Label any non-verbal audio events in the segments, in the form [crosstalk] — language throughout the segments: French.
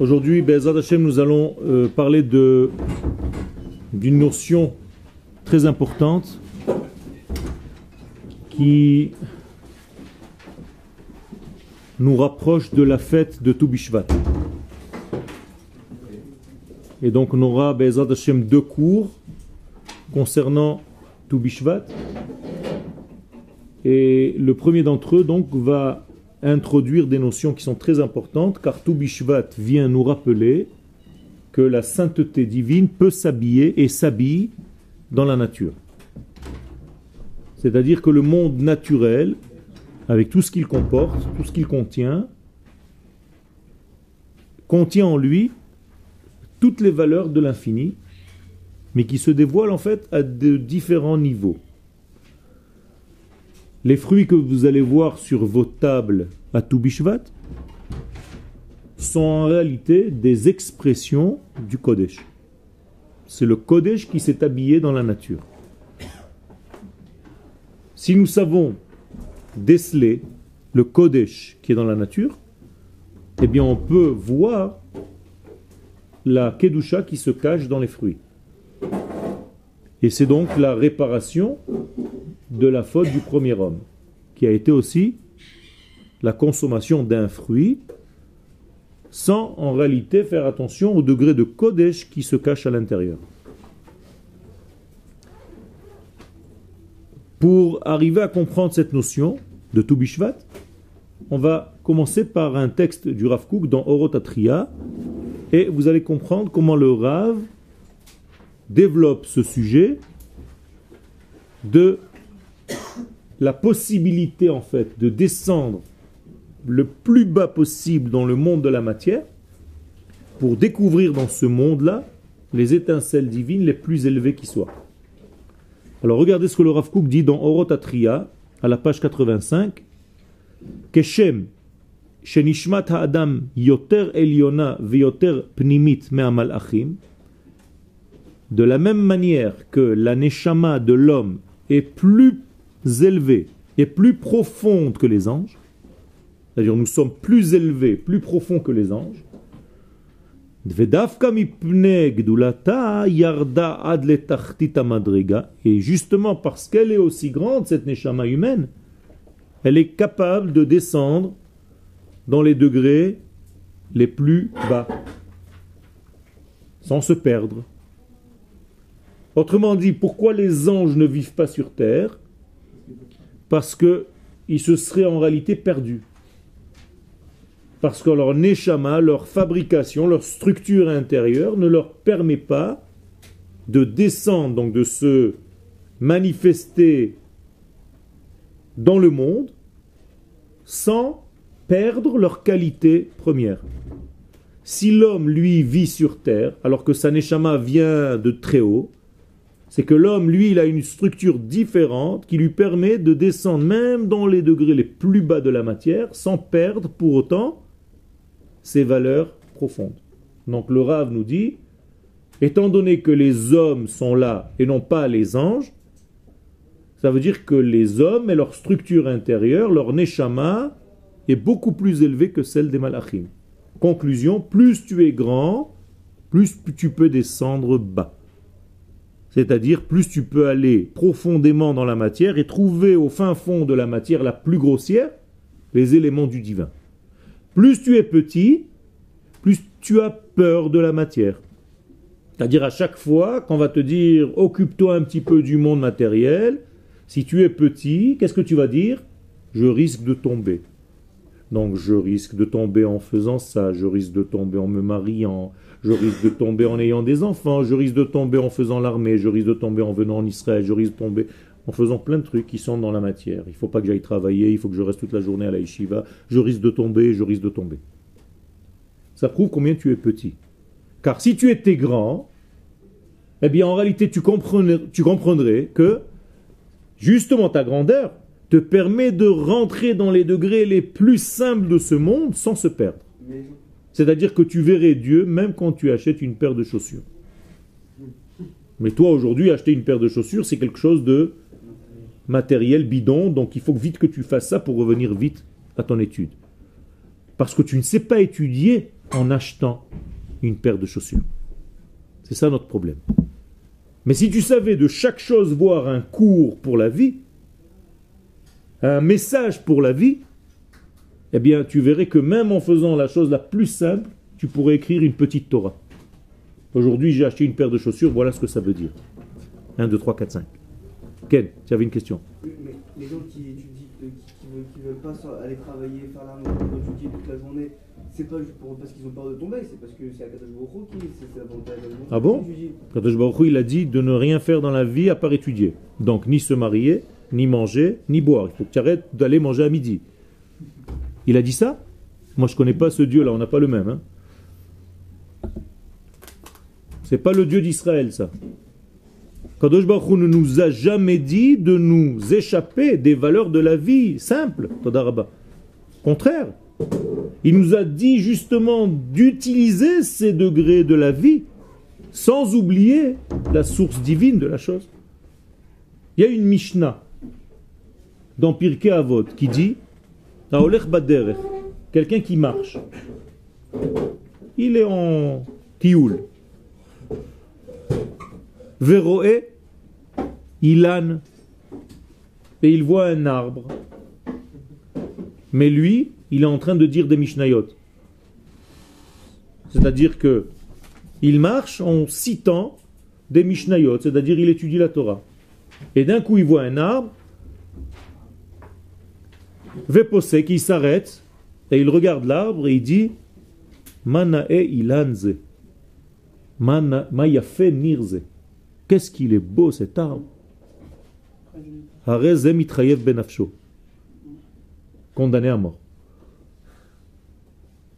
Aujourd'hui, Bezat Hashem, nous allons euh, parler d'une notion très importante qui nous rapproche de la fête de Toubishvat. Et donc on aura Bezat Hashem deux cours concernant Toubishvat. Et le premier d'entre eux donc va introduire des notions qui sont très importantes, car Toubishvat vient nous rappeler que la sainteté divine peut s'habiller et s'habille dans la nature. C'est-à-dire que le monde naturel, avec tout ce qu'il comporte, tout ce qu'il contient, contient en lui toutes les valeurs de l'infini, mais qui se dévoilent en fait à de différents niveaux. Les fruits que vous allez voir sur vos tables à Toubishvat sont en réalité des expressions du Kodesh. C'est le Kodesh qui s'est habillé dans la nature. Si nous savons déceler le Kodesh qui est dans la nature, eh bien on peut voir la Kedusha qui se cache dans les fruits. Et c'est donc la réparation de la faute du premier homme, qui a été aussi la consommation d'un fruit sans en réalité faire attention au degré de Kodesh qui se cache à l'intérieur. Pour arriver à comprendre cette notion de Toubishvat, on va commencer par un texte du Rav Kook dans Orotatria et vous allez comprendre comment le Rav développe ce sujet de la possibilité en fait de descendre le plus bas possible dans le monde de la matière pour découvrir dans ce monde-là les étincelles divines les plus élevées qui soient. Alors regardez ce que le Rav Kook dit dans Orotatria à la page 85. Keshem shenishmat ha'adam yoter eliona veyoter pnimit me'amalachim de la même manière que la neshama de l'homme est plus élevée et plus profonde que les anges, c'est-à-dire nous sommes plus élevés, plus profonds que les anges, et justement parce qu'elle est aussi grande, cette neshama humaine, elle est capable de descendre dans les degrés les plus bas, sans se perdre. Autrement dit, pourquoi les anges ne vivent pas sur terre? Parce qu'ils se seraient en réalité perdus. Parce que leur neshama, leur fabrication, leur structure intérieure ne leur permet pas de descendre, donc de se manifester dans le monde sans perdre leur qualité première. Si l'homme, lui, vit sur terre, alors que sa neshama vient de très haut, c'est que l'homme, lui, il a une structure différente qui lui permet de descendre même dans les degrés les plus bas de la matière sans perdre pour autant ses valeurs profondes. Donc le Rav nous dit, étant donné que les hommes sont là et non pas les anges, ça veut dire que les hommes et leur structure intérieure, leur neshama, est beaucoup plus élevée que celle des malachim. Conclusion, plus tu es grand, plus tu peux descendre bas. C'est-à-dire, plus tu peux aller profondément dans la matière et trouver au fin fond de la matière la plus grossière les éléments du divin. Plus tu es petit, plus tu as peur de la matière. C'est-à-dire à chaque fois qu'on va te dire occupe-toi un petit peu du monde matériel, si tu es petit, qu'est-ce que tu vas dire? Je risque de tomber. Donc je risque de tomber en faisant ça, je risque de tomber en me mariant, je risque de tomber en ayant des enfants, je risque de tomber en faisant l'armée, je risque de tomber en venant en Israël, je risque de tomber en faisant plein de trucs qui sont dans la matière. Il ne faut pas que j'aille travailler, il faut que je reste toute la journée à la yeshiva, je risque de tomber, je risque de tomber. Ça prouve combien tu es petit. Car si tu étais grand, eh bien en réalité tu comprendrais, tu comprendrais que justement ta grandeur te permet de rentrer dans les degrés les plus simples de ce monde sans se perdre. C'est-à-dire que tu verrais Dieu même quand tu achètes une paire de chaussures. Mais toi aujourd'hui, acheter une paire de chaussures, c'est quelque chose de matériel bidon, donc il faut vite que tu fasses ça pour revenir vite à ton étude. Parce que tu ne sais pas étudier en achetant une paire de chaussures. C'est ça notre problème. Mais si tu savais de chaque chose voir un cours pour la vie, un message pour la vie, eh bien tu verrais que même en faisant la chose la plus simple, tu pourrais écrire une petite Torah. Aujourd'hui j'ai acheté une paire de chaussures, voilà ce que ça veut dire. 1, 2, 3, 4, 5. Ken, tu avais une question mais les gens qui étudient, euh, qui, ne veulent, pas aller travailler, faire l'armée, étudier toute la journée, c'est pas pour, parce qu'ils ont peur de tomber, c'est parce que c'est Akadosh Baruch qui c'est la volonté Ah bon? Akadosh Baruch il a dit de ne rien faire dans la vie à part étudier. Donc ni se marier, ni manger, ni boire. Il faut que tu arrêtes d'aller manger à midi. Il a dit ça? Moi je connais pas ce Dieu là, on n'a pas le même. Hein. C'est pas le Dieu d'Israël ça. Kadosh Baruch ne nous a jamais dit de nous échapper des valeurs de la vie simple. Contraire. Il nous a dit justement d'utiliser ces degrés de la vie sans oublier la source divine de la chose. Il y a une Mishnah dans Pirkei Avot qui dit quelqu'un qui marche. Il est en tioul. Veroé, Ilan, et il voit un arbre. Mais lui, il est en train de dire des Mishnayot. C'est-à-dire que il marche en citant des Mishnayot, c'est-à-dire il étudie la Torah. Et d'un coup, il voit un arbre, Veposé, qui s'arrête, et il regarde l'arbre et il dit Manae ilanze. Mayafe nirze. Qu'est-ce qu'il est beau cet arbre benafsho. Condamné à mort.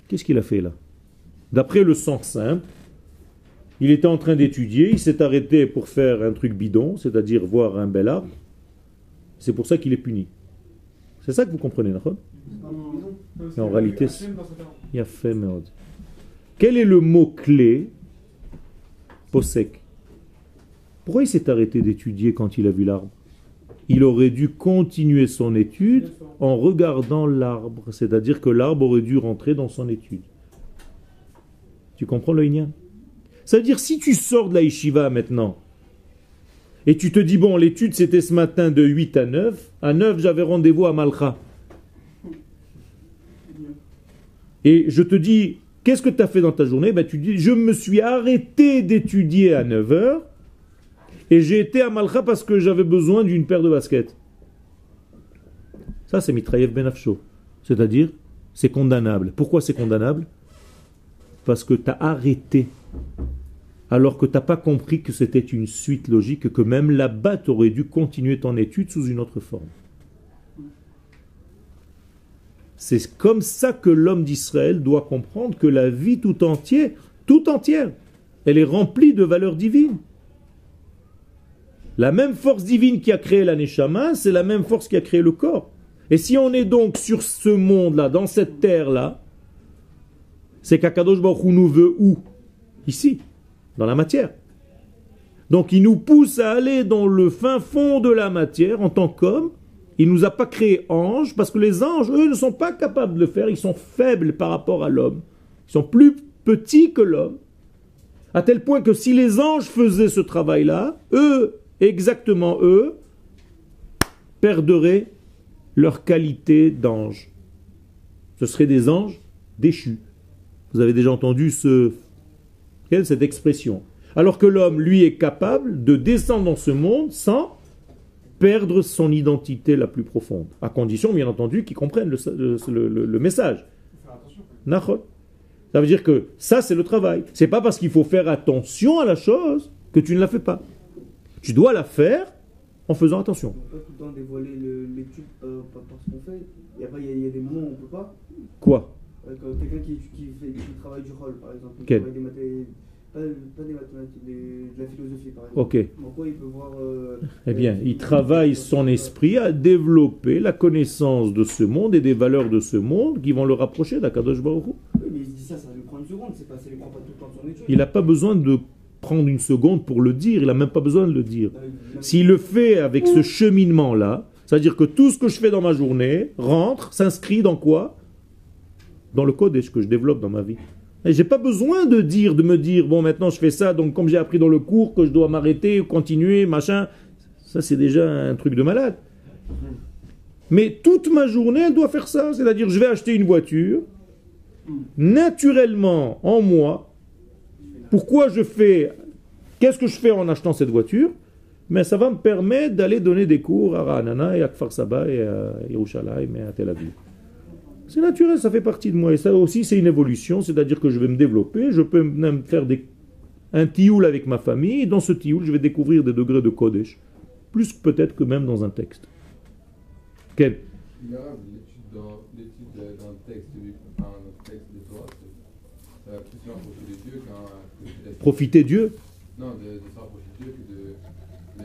Qu'est-ce qu'il a fait là? D'après le sens simple, il était en train d'étudier, il s'est arrêté pour faire un truc bidon, c'est-à-dire voir un bel arbre. C'est pour ça qu'il est puni. C'est ça que vous comprenez, Mais en réalité, il y a fait Quel est le mot-clé Posek? Pourquoi il s'est arrêté d'étudier quand il a vu l'arbre? Il aurait dû continuer son étude en regardant l'arbre, c'est-à-dire que l'arbre aurait dû rentrer dans son étude. Tu comprends le Ça veut dire si tu sors de la yeshiva maintenant et tu te dis bon l'étude c'était ce matin de 8 à 9, à 9 j'avais rendez-vous à Malcha. Et je te dis qu'est-ce que tu as fait dans ta journée? Ben, Tu dis je me suis arrêté d'étudier à 9 heures et j'ai été à Malcha parce que j'avais besoin d'une paire de baskets. Ça, c'est Mitrayev Benafsho. C'est-à-dire, c'est condamnable. Pourquoi c'est condamnable? Parce que tu as arrêté, alors que tu n'as pas compris que c'était une suite logique, que même là-bas, tu aurais dû continuer ton étude sous une autre forme. C'est comme ça que l'homme d'Israël doit comprendre que la vie tout entière, tout entière, elle est remplie de valeurs divines. La même force divine qui a créé la c'est la même force qui a créé le corps. Et si on est donc sur ce monde-là, dans cette terre-là, c'est qu'Akadosh Baruch nous veut où? Ici, dans la matière. Donc il nous pousse à aller dans le fin fond de la matière en tant qu'homme. Il ne nous a pas créé anges, parce que les anges, eux, ne sont pas capables de le faire, ils sont faibles par rapport à l'homme. Ils sont plus petits que l'homme. À tel point que si les anges faisaient ce travail-là, eux, exactement eux, perderaient leur qualité d'ange. Ce seraient des anges déchus. Vous avez déjà entendu ce, cette expression? Alors que l'homme, lui, est capable de descendre dans ce monde sans perdre son identité la plus profonde. À condition, bien entendu, qu'il comprenne le, message. Ça veut dire que ça, c'est le travail. C'est pas parce qu'il faut faire attention à la chose que tu ne la fais pas. Tu dois la faire en faisant attention. On peut pas tout le temps dévoiler l'étude euh, par ce qu'on fait. Il y, a, il y, a des moments où on ne peut pas. Quoi? Quelqu'un qui, qui, fait, du rôle, par exemple. Quel des mathématiques, pas, pas, des mathématiques, des, de la philosophie, par exemple. Ok. Pourquoi il peut voir. Euh, eh bien, il travaille son esprit à développer la connaissance de ce monde et des valeurs de ce monde qui vont le rapprocher d'Akadosh Baruch Oui, mais il dit ça, ça lui prend une seconde. C'est pas, ça lui prend pas tout le temps son étude. Il n'a pas besoin de prendre une seconde pour le dire, il n'a même pas besoin de le dire. S'il le fait avec ce cheminement-là, c'est-à-dire que tout ce que je fais dans ma journée rentre, s'inscrit dans quoi? Dans le code que je développe dans ma vie. Et j'ai pas besoin de dire, de me dire, bon, maintenant je fais ça, donc comme j'ai appris dans le cours que je dois m'arrêter, continuer, machin. Ça, c'est déjà un truc de malade. Mais toute ma journée, elle doit faire ça. C'est-à-dire, je vais acheter une voiture. Naturellement, en moi, pourquoi je fais, qu'est-ce que je fais en achetant cette voiture? Mais ça va me permettre d'aller donner des cours à Ranana et à Kfar Saba et à Yerushalayim et à Tel Aviv. C'est naturel, ça fait partie de moi. Et ça aussi, c'est une évolution, c'est-à-dire que je vais me développer, je peux même faire des, un tioul avec ma famille, et dans ce tioul, je vais découvrir des degrés de Kodesh, plus peut-être que même dans un texte. Quel? L'étude dans, dans le texte, texte de Torah, de Dieu Profiter Dieu? Non, de, de de Dieu que de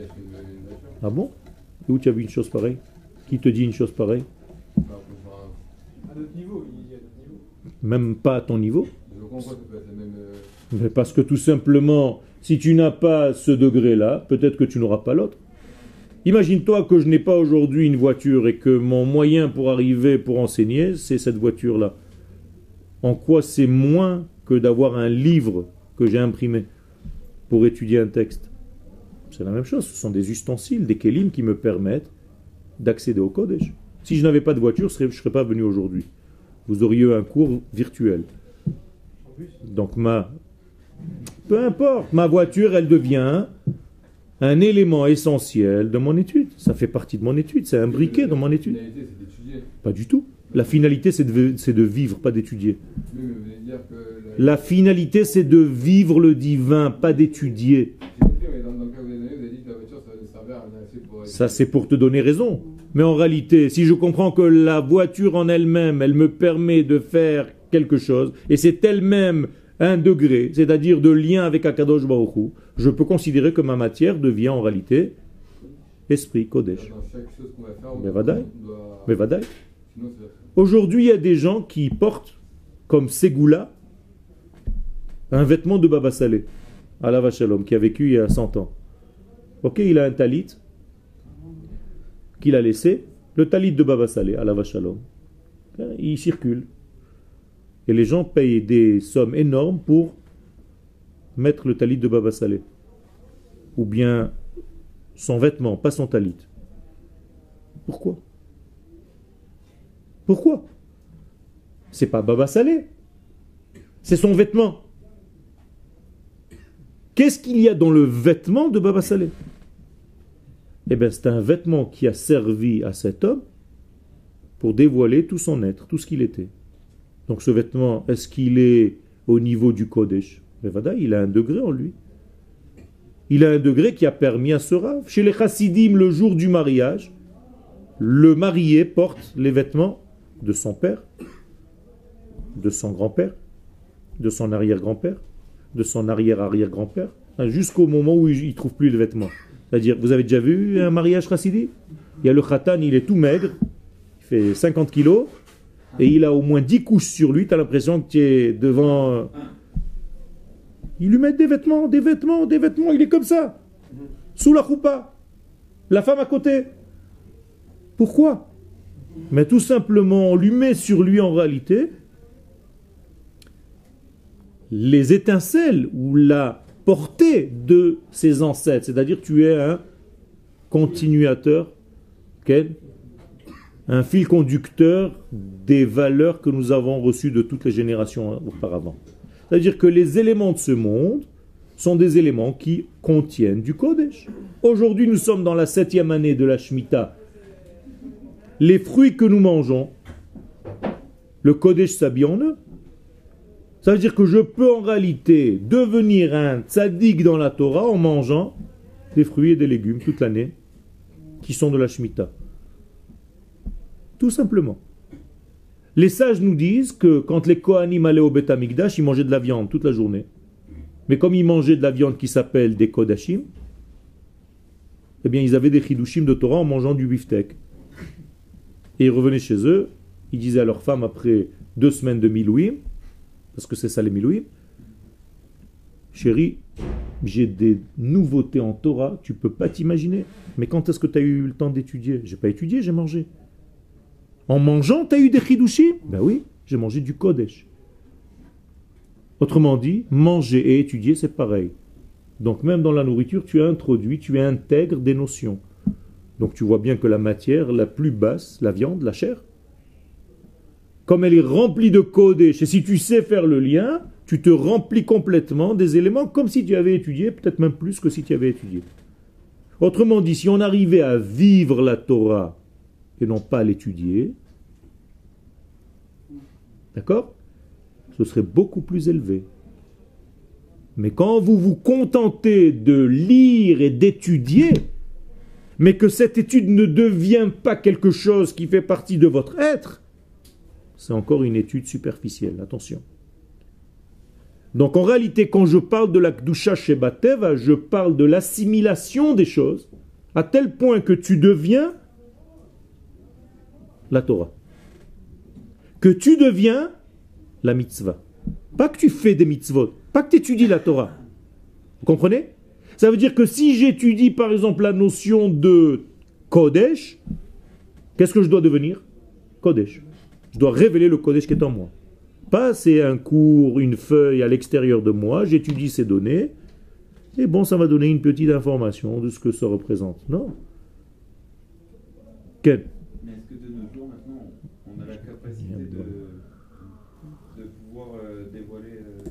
une, une voiture. Ah bon? Et où tu as vu une chose pareille? Qui te dit une chose pareille? À notre niveau, il y a notre niveau. Même pas à ton niveau je comprends que ça peut être la même. euh, Mais parce que tout simplement, si tu n'as pas ce degré-là, peut-être que tu n'auras pas l'autre. Imagine-toi que je n'ai pas aujourd'hui une voiture et que mon moyen pour arriver, pour enseigner, c'est cette voiture-là. En quoi c'est moins que d'avoir un livre que j'ai imprimé pour étudier un texte? C'est la même chose, ce sont des ustensiles, des kélim qui me permettent d'accéder au Kodesh. Si je n'avais pas de voiture, je ne serais pas venu aujourd'hui. Vous auriez eu un cours virtuel. Donc ma... Peu importe, ma voiture, elle devient un élément essentiel de mon étude. Ça fait partie de mon étude, c'est un briquet dans mon La étude. finalité, c'est d'étudier. Pas du tout. La finalité, c'est de, c'est de vivre, pas d'étudier. La... Finalité, c'est de vivre le divin, pas d'étudier. Ça, c'est pour te donner raison. Mais en réalité, si je comprends que la voiture en elle-même, elle me permet de faire quelque chose, et c'est elle-même un degré, c'est-à-dire de lien avec Akadosh Baruch Hu, je peux considérer que ma matière devient en réalité esprit Kodesh. Mais doit. Aujourd'hui, il y a des gens qui portent comme Ségoula un vêtement de Baba Salé, Allah Shalom, qui a vécu il y a 100 ans. Ok, il a un talit qu'il a laissé, le talit de Baba Salé, Allah Shalom. Il circule. Et les gens payent des sommes énormes pour mettre le talit de Baba Salé. Ou bien son vêtement, pas son talit. Pourquoi? Pourquoi? C'est pas Baba Salé. C'est son vêtement. Qu'est-ce qu'il y a dans le vêtement de Baba Salé Eh bien, c'est un vêtement qui a servi à cet homme pour dévoiler tout son être, tout ce qu'il était. Donc ce vêtement, est-ce qu'il est au niveau du Kodesh? Il a un degré en lui. Il a un degré qui a permis à ce rave. Chez les chassidim, le jour du mariage, le marié porte les vêtements de son père, de son grand-père, de son arrière-grand-père, de son arrière-arrière-grand-père, hein, jusqu'au moment où il ne trouve plus de vêtements. C'est-à-dire, vous avez déjà vu un mariage chassidi Il y a le khatan, il est tout maigre, il fait 50 kilos, et il a au moins 10 couches sur lui, tu as l'impression que tu es devant... Ils lui mettent des vêtements, des vêtements, des vêtements, il est comme ça, sous la choupa. La femme à côté. Pourquoi? Mais tout simplement, on lui met sur lui en réalité les étincelles ou la portée de ses ancêtres. C'est-à-dire tu es un continuateur, un fil conducteur des valeurs que nous avons reçues de toutes les générations auparavant. C'est-à-dire que les éléments de ce monde sont des éléments qui contiennent du Kodesh. Aujourd'hui, nous sommes dans la septième année de la Shemitah. Les fruits que nous mangeons, le Kodesh s'habille en eux. Ça veut dire que je peux en réalité devenir un tzaddik dans la Torah en mangeant des fruits et des légumes toute l'année qui sont de la Shemitah. Tout simplement. Les sages nous disent que quand les Kohanim allaient au Beth Amikdash, ils mangeaient de la viande toute la journée. Mais comme ils mangeaient de la viande qui s'appelle des Kodashim, eh bien ils avaient des chidushim de Torah en mangeant du beefsteak. Et ils revenaient chez eux, ils disaient à leur femme après deux semaines de milouim, parce que c'est ça les milouim, chérie, j'ai des nouveautés en Torah, tu peux pas t'imaginer. Mais quand est-ce que tu as eu le temps d'étudier? J'ai pas étudié, j'ai mangé. En mangeant, tu as eu des chidushim Ben oui, j'ai mangé du Kodesh. Autrement dit, manger et étudier, c'est pareil. Donc même dans la nourriture, tu introduis, tu intègres des notions. Donc tu vois bien que la matière la plus basse, la viande, la chair, comme elle est remplie de Kodesh, et si tu sais faire le lien, tu te remplis complètement des éléments comme si tu avais étudié, peut-être même plus que si tu avais étudié. Autrement dit, si on arrivait à vivre la Torah et non pas l'étudier, d'accord Ce serait beaucoup plus élevé. Mais quand vous vous contentez de lire et d'étudier, mais que cette étude ne devient pas quelque chose qui fait partie de votre être, c'est encore une étude superficielle. Attention. Donc en réalité, quand je parle de la Kdusha Shebateva, je parle de l'assimilation des choses, à tel point que tu deviens la Torah. Que tu deviens la mitzvah. Pas que tu fais des mitzvot, pas que tu étudies la Torah. Vous comprenez? Ça veut dire que si j'étudie par exemple la notion de Kodesh, qu'est-ce que je dois devenir? Kodesh. Je dois révéler le Kodesh qui est en moi. Pas c'est un cours, une feuille à l'extérieur de moi, j'étudie ces données, et bon, ça va donner une petite information de ce que ça représente. Non. Quel Mais est-ce que de nos jours, maintenant, on a la capacité de, de pouvoir euh, dévoiler euh,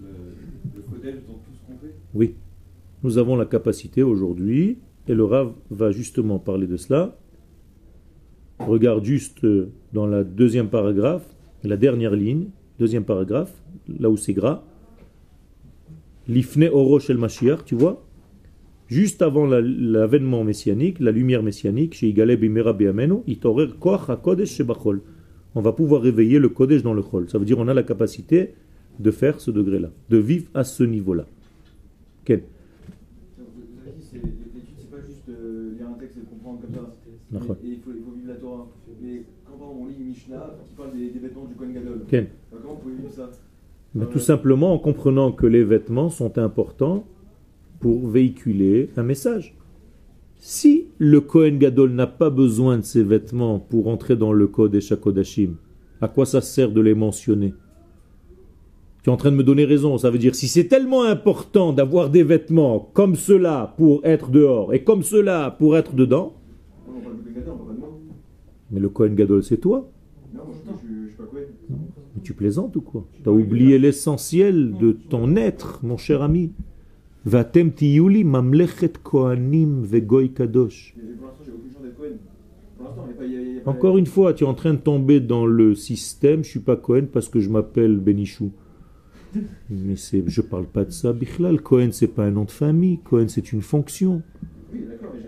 le, le Kodesh dans tout ce qu'on fait? Oui. Nous avons la capacité aujourd'hui, et le Rav va justement parler de cela. Regarde juste euh, dans la deuxième paragraphe, la dernière ligne, deuxième paragraphe, là où c'est gras. L'ifne orosh el Mashiach, tu vois Juste avant la- l'avènement messianique, la lumière messianique, chez Igale bimera be'amenu, itorer koach hakodesh shebachol. On va pouvoir réveiller le kodesh dans le chol. Ça veut dire on a la capacité de faire ce degré-là, de vivre à ce niveau-là. Quel l'étude, c'est pas juste euh, lire un texte et le comprendre comme ça. D'accord. Et, et il, faut, il faut vivre la Torah. Mais quand par exemple, on lit une Mishnah qui parle des, des vêtements du Kohen Gadol, Quel comment vous pouvez vivre ça? Mais tout simplement en comprenant que les vêtements sont importants pour véhiculer un message. Si le Kohen Gadol n'a pas besoin de ses vêtements pour entrer dans le code Shakodashim, à quoi ça sert de les mentionner? Tu es en train de me donner raison. Ça veut dire si c'est tellement important d'avoir des vêtements comme cela pour être dehors et comme cela pour être dedans, mais le Kohen Gadol c'est toi. Non, moi je, je, je suis pas Kohen. Mais tu plaisantes ou quoi? Tu as oublié l'essentiel de ton être, mon cher ami. Vatem tiyuli mamlechet kohanim vegoy kadosh. Encore une fois, tu es en train de tomber dans le système. Je suis pas Cohen parce que je m'appelle Benichou. [laughs] Mais c'est, je parle pas de ça. Bichlal, Cohen c'est pas un nom de famille. Cohen c'est une fonction. Oui,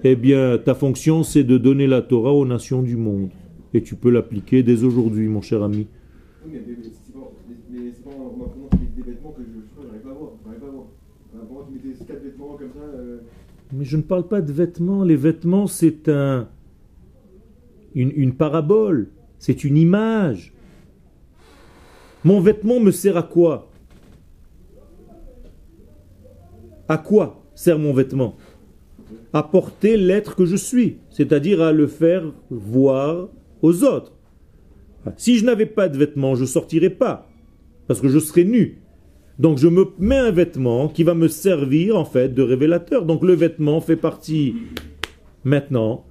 Eh bien, ta fonction c'est de donner la Torah aux nations du monde. Et tu peux l'appliquer dès aujourd'hui, mon cher ami. Oui, mais, mais, mais c'est pas, mais, mais c'est pas en m'apprenant qu'il mettait des vêtements que je, je sais pas, j'arrive pas à voir. J'arrive pas à voir. En apprenant qu'il mettait 4 vêtements comme ça. Euh, Mais je ne parle pas de vêtements. Les vêtements, c'est un, une, une parabole. C'est une image. Mon vêtement me sert à quoi? À quoi sert mon vêtement? À porter l'être que je suis, c'est-à-dire à le faire voir aux autres. Si je n'avais pas de vêtements, je sortirais pas, parce que je serais nu. Donc je me mets un vêtement qui va me servir en fait de révélateur. Donc le vêtement fait partie maintenant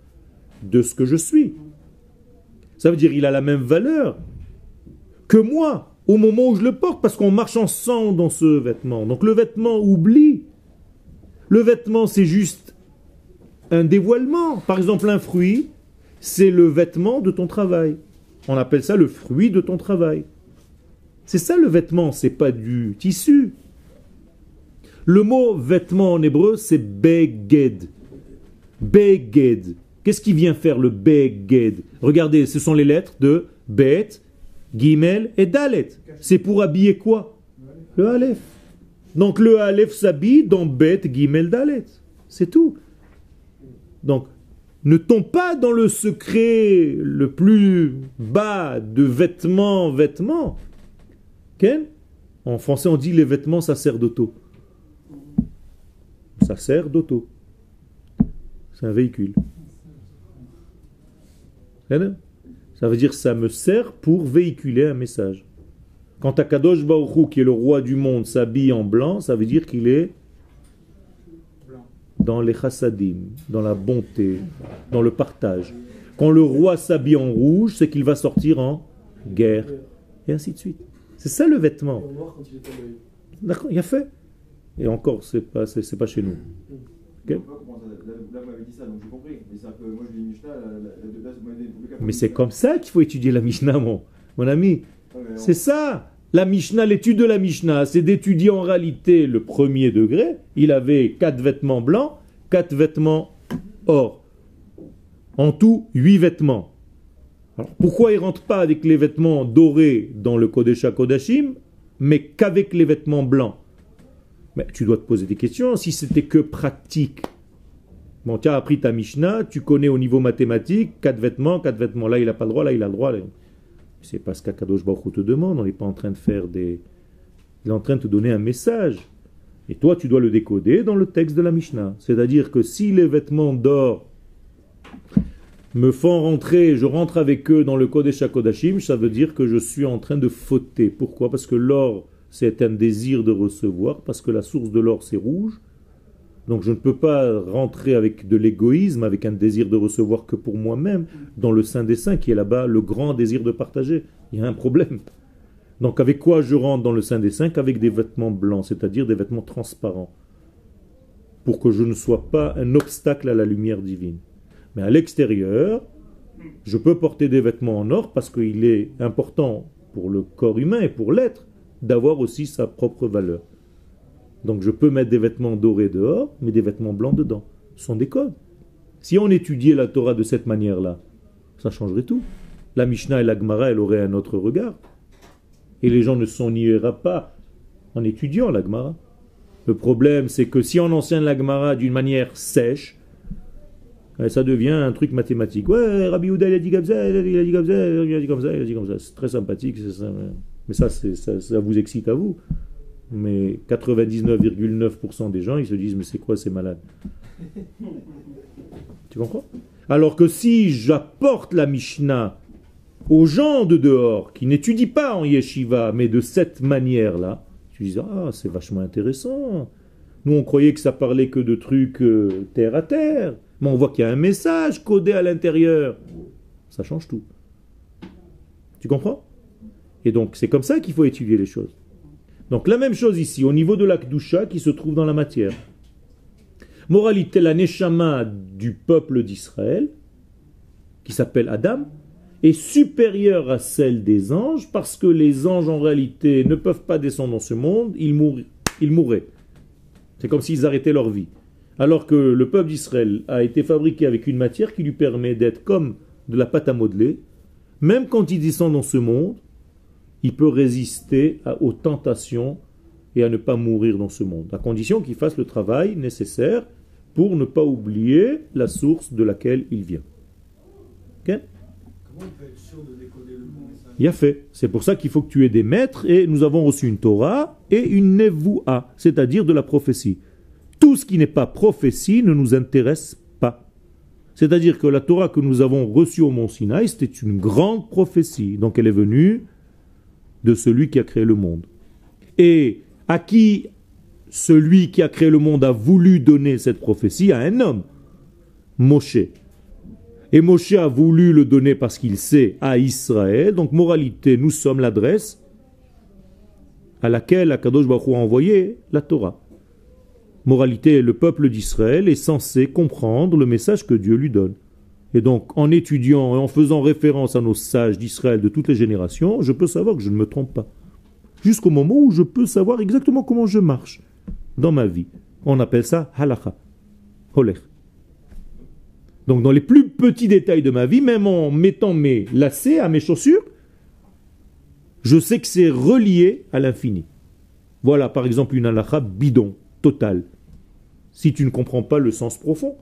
de ce que je suis. Ça veut dire il a la même valeur que moi au moment où je le porte parce qu'on marche ensemble dans ce vêtement. Donc le vêtement oublie. Le vêtement c'est juste un dévoilement. Par exemple un fruit, c'est le vêtement de ton travail. On appelle ça le fruit de ton travail. C'est ça le vêtement, c'est pas du tissu. Le mot vêtement en hébreu, c'est beged. Beged. Qu'est-ce qui vient faire le beged? Regardez, ce sont les lettres de bet, gimel et dalet. C'est pour habiller quoi? Le aleph. Donc le aleph s'habille dans bet, gimel, dalet. C'est tout. Donc, ne tombe pas dans le secret le plus bas de vêtements, vêtements. Ken? En français, on dit les vêtements, ça sert d'auto. Ça sert d'auto. C'est un véhicule. Ça veut dire ça me sert pour véhiculer un message. Quand Akadosh Baruch Hu, qui est le roi du monde, s'habille en blanc, ça veut dire qu'il est. dans les chassadim, dans la bonté, dans le partage. Quand le roi s'habille en rouge, c'est qu'il va sortir en guerre, et ainsi de suite. C'est ça le vêtement. D'accord, il a fait. Et encore, c'est pas, c'est, pas chez nous. Mais c'est comme ça qu'il faut étudier la Mishnah, mon, mon ami. Ah, C'est ça. La Mishnah, l'étude de la Mishnah, c'est d'étudier en réalité le premier degré. Il avait quatre vêtements blancs, quatre vêtements or. En tout, huit vêtements. Alors, pourquoi il rentre pas avec les vêtements dorés dans le Kodesh Kodashim, mais qu'avec les vêtements blancs? Mais tu dois te poser des questions si c'était que pratique. Bon, tu as appris ta Mishnah, tu connais au niveau mathématique, quatre vêtements, quatre vêtements. Là, il n'a pas le droit, là, il a le droit. là. C'est pas ce qu'Akadosh Baruch te demande. On n'est pas en train de faire des. Il est en train de te donner un message. Et toi, tu dois le décoder dans le texte de la Mishnah. C'est-à-dire que si les vêtements d'or me font rentrer, je rentre avec eux dans le Kodesh HaKodashim, ça veut dire que je suis en train de fauter. Pourquoi? Parce que l'or, c'est un désir de recevoir, parce que la source de l'or, c'est rouge. Donc je ne peux pas rentrer avec de l'égoïsme, avec un désir de recevoir que pour moi-même, dans le Saint des Saints, qui est là-bas le grand désir de partager. Il y a un problème. Donc avec quoi je rentre dans le Saint des Saints? Avec des vêtements blancs, c'est-à-dire des vêtements transparents, pour que je ne sois pas un obstacle à la lumière divine. Mais à l'extérieur, je peux porter des vêtements en or parce qu'il est important pour le corps humain et pour l'être d'avoir aussi sa propre valeur. Donc je peux mettre des vêtements dorés dehors, mais des vêtements blancs dedans. Ce sont des codes. Si on étudiait la Torah de cette manière-là, ça changerait tout. La Mishnah et la Gemara, elle aurait un autre regard. Et les gens ne s'ennuieraient pas en étudiant la Gemara. Le problème, c'est que si on enseigne la Gemara d'une manière sèche, eh, ça devient un truc mathématique. Ouais, Rabbi Houda, il a dit comme il a dit, comme il a dit comme ça, il a dit comme ça. C'est très sympathique. Mais ça, ça vous excite à vous. Mais 99,9% des gens, ils se disent, mais c'est quoi ces malades? Tu comprends? Alors que si j'apporte la Mishnah aux gens de dehors qui n'étudient pas en yeshiva, mais de cette manière-là, tu dis, ah, c'est vachement intéressant. Nous, on croyait que ça parlait que de trucs euh, terre à terre, mais on voit qu'il y a un message codé à l'intérieur. Ça change tout. Tu comprends? Et donc, c'est comme ça qu'il faut étudier les choses. Donc, la même chose ici, au niveau de la Kdusha qui se trouve dans la matière. Moralité, la Neshama du peuple d'Israël, qui s'appelle Adam, est supérieure à celle des anges parce que les anges en réalité ne peuvent pas descendre dans ce monde, ils, mourraient. ils mourraient. C'est comme s'ils arrêtaient leur vie. Alors que le peuple d'Israël a été fabriqué avec une matière qui lui permet d'être comme de la pâte à modeler, même quand il descend dans ce monde, il peut résister à- aux tentations et à ne pas mourir dans ce monde, à condition qu'il fasse le travail nécessaire pour ne pas oublier la source de laquelle il vient. Ok? Comment on peut être sûr de décoder le bon message Il a fait. C'est pour ça qu'il faut que tu aies des maîtres et nous avons reçu une Torah et une Nevoua, c'est-à-dire de la prophétie. Tout ce qui n'est pas prophétie ne nous intéresse pas. C'est-à-dire que la Torah que nous avons reçue au Mont Sinaï, c'était une grande prophétie. Donc elle est venue de celui qui a créé le monde. Et à qui celui qui a créé le monde a voulu donner cette prophétie? À un homme, Moshe. Et Moshe a voulu le donner parce qu'il sait à Israël. Donc, moralité, nous sommes l'adresse à laquelle Akadosh Baruch a envoyé la Torah. Moralité, le peuple d'Israël est censé comprendre le message que Dieu lui donne. Et donc, en étudiant et en faisant référence à nos sages d'Israël de toutes les générations, je peux savoir que je ne me trompe pas. Jusqu'au moment où je peux savoir exactement comment je marche dans ma vie. On appelle ça halacha, holech. Donc dans les plus petits détails de ma vie, même en mettant mes lacets à mes chaussures, je sais que c'est relié à l'infini. Voilà par exemple une halakha bidon, totale, si tu ne comprends pas le sens profond.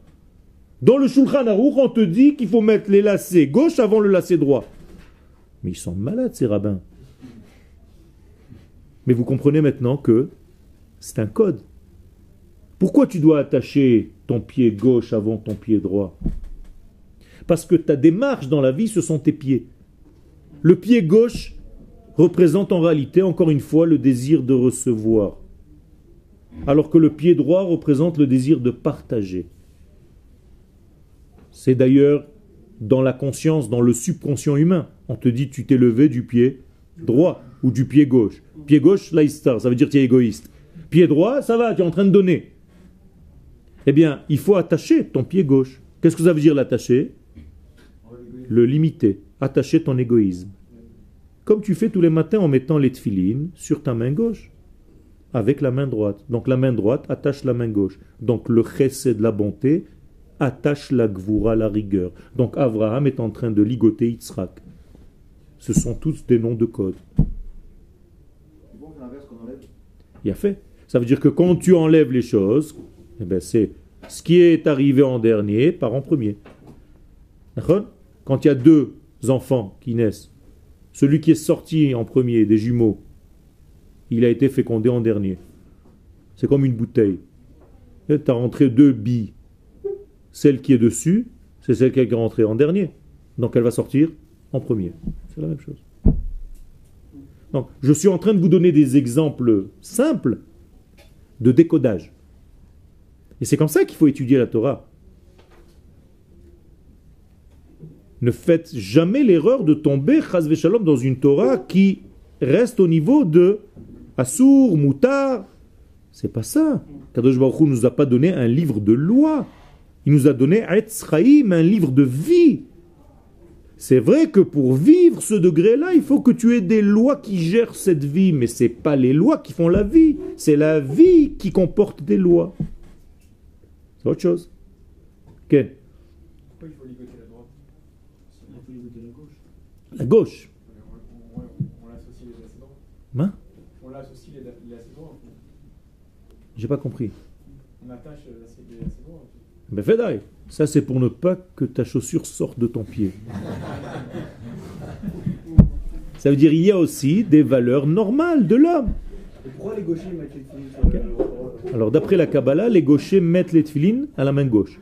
Dans le Shulchan Aruch, on te dit qu'il faut mettre les lacets gauche avant le lacet droit. Mais ils sont malades ces rabbins. Mais vous comprenez maintenant que c'est un code. Pourquoi tu dois attacher ton pied gauche avant ton pied droit? Parce que ta démarche dans la vie, ce sont tes pieds. Le pied gauche représente en réalité, encore une fois, le désir de recevoir. Alors que le pied droit représente le désir de partager. C'est d'ailleurs dans la conscience, dans le subconscient humain. On te dit tu t'es levé du pied droit ou du pied gauche. Pied gauche, laïstar, ça veut dire tu es égoïste. Pied droit, ça va, tu es en train de donner. Eh bien, il faut attacher ton pied gauche. Qu'est-ce que ça veut dire l'attacher? Le limiter. Attacher ton égoïsme. Comme tu fais tous les matins en mettant les tefilines sur ta main gauche. Avec la main droite. Donc la main droite attache la main gauche. Donc le chesed de la bonté attache la gvoura, la rigueur. Donc Abraham est en train de ligoter Yitzhak. Ce sont tous des noms de code. Il a fait. Ça veut dire que quand tu enlèves les choses, eh ben c'est ce qui est arrivé en dernier part en premier. Quand il y a deux enfants qui naissent, celui qui est sorti en premier des jumeaux, il a été fécondé en dernier. C'est comme une bouteille. Tu as rentré deux billes. Celle qui est dessus, c'est celle qui est rentrée en dernier. Donc elle va sortir en premier. C'est la même chose. Donc, je suis en train de vous donner des exemples simples de décodage. Et c'est comme ça qu'il faut étudier la Torah. Ne faites jamais l'erreur de tomber, shalom, dans une Torah qui reste au niveau de Assour, Moutar. C'est pas ça. Kadosh Baruch Hu nous a pas donné un livre de loi. Il nous a donné Etz Chaim, un livre de vie. C'est vrai que pour vivre ce degré-là, il faut que tu aies des lois qui gèrent cette vie, mais c'est pas les lois qui font la vie, c'est la vie qui comporte des lois. C'est autre chose. Quel Pourquoi il faut ligoter la droite? Ligoter la gauche. La gauche. On, l'associe les. Hein? On l'associe les, ascendants. J'ai pas compris. On attache euh, les ascendants. Ben ça c'est pour ne pas que ta chaussure sorte de ton pied. Ça veut dire il y a aussi des valeurs normales de l'homme. Alors d'après la Kabbalah, les gauchers mettent les tefilines à la main gauche.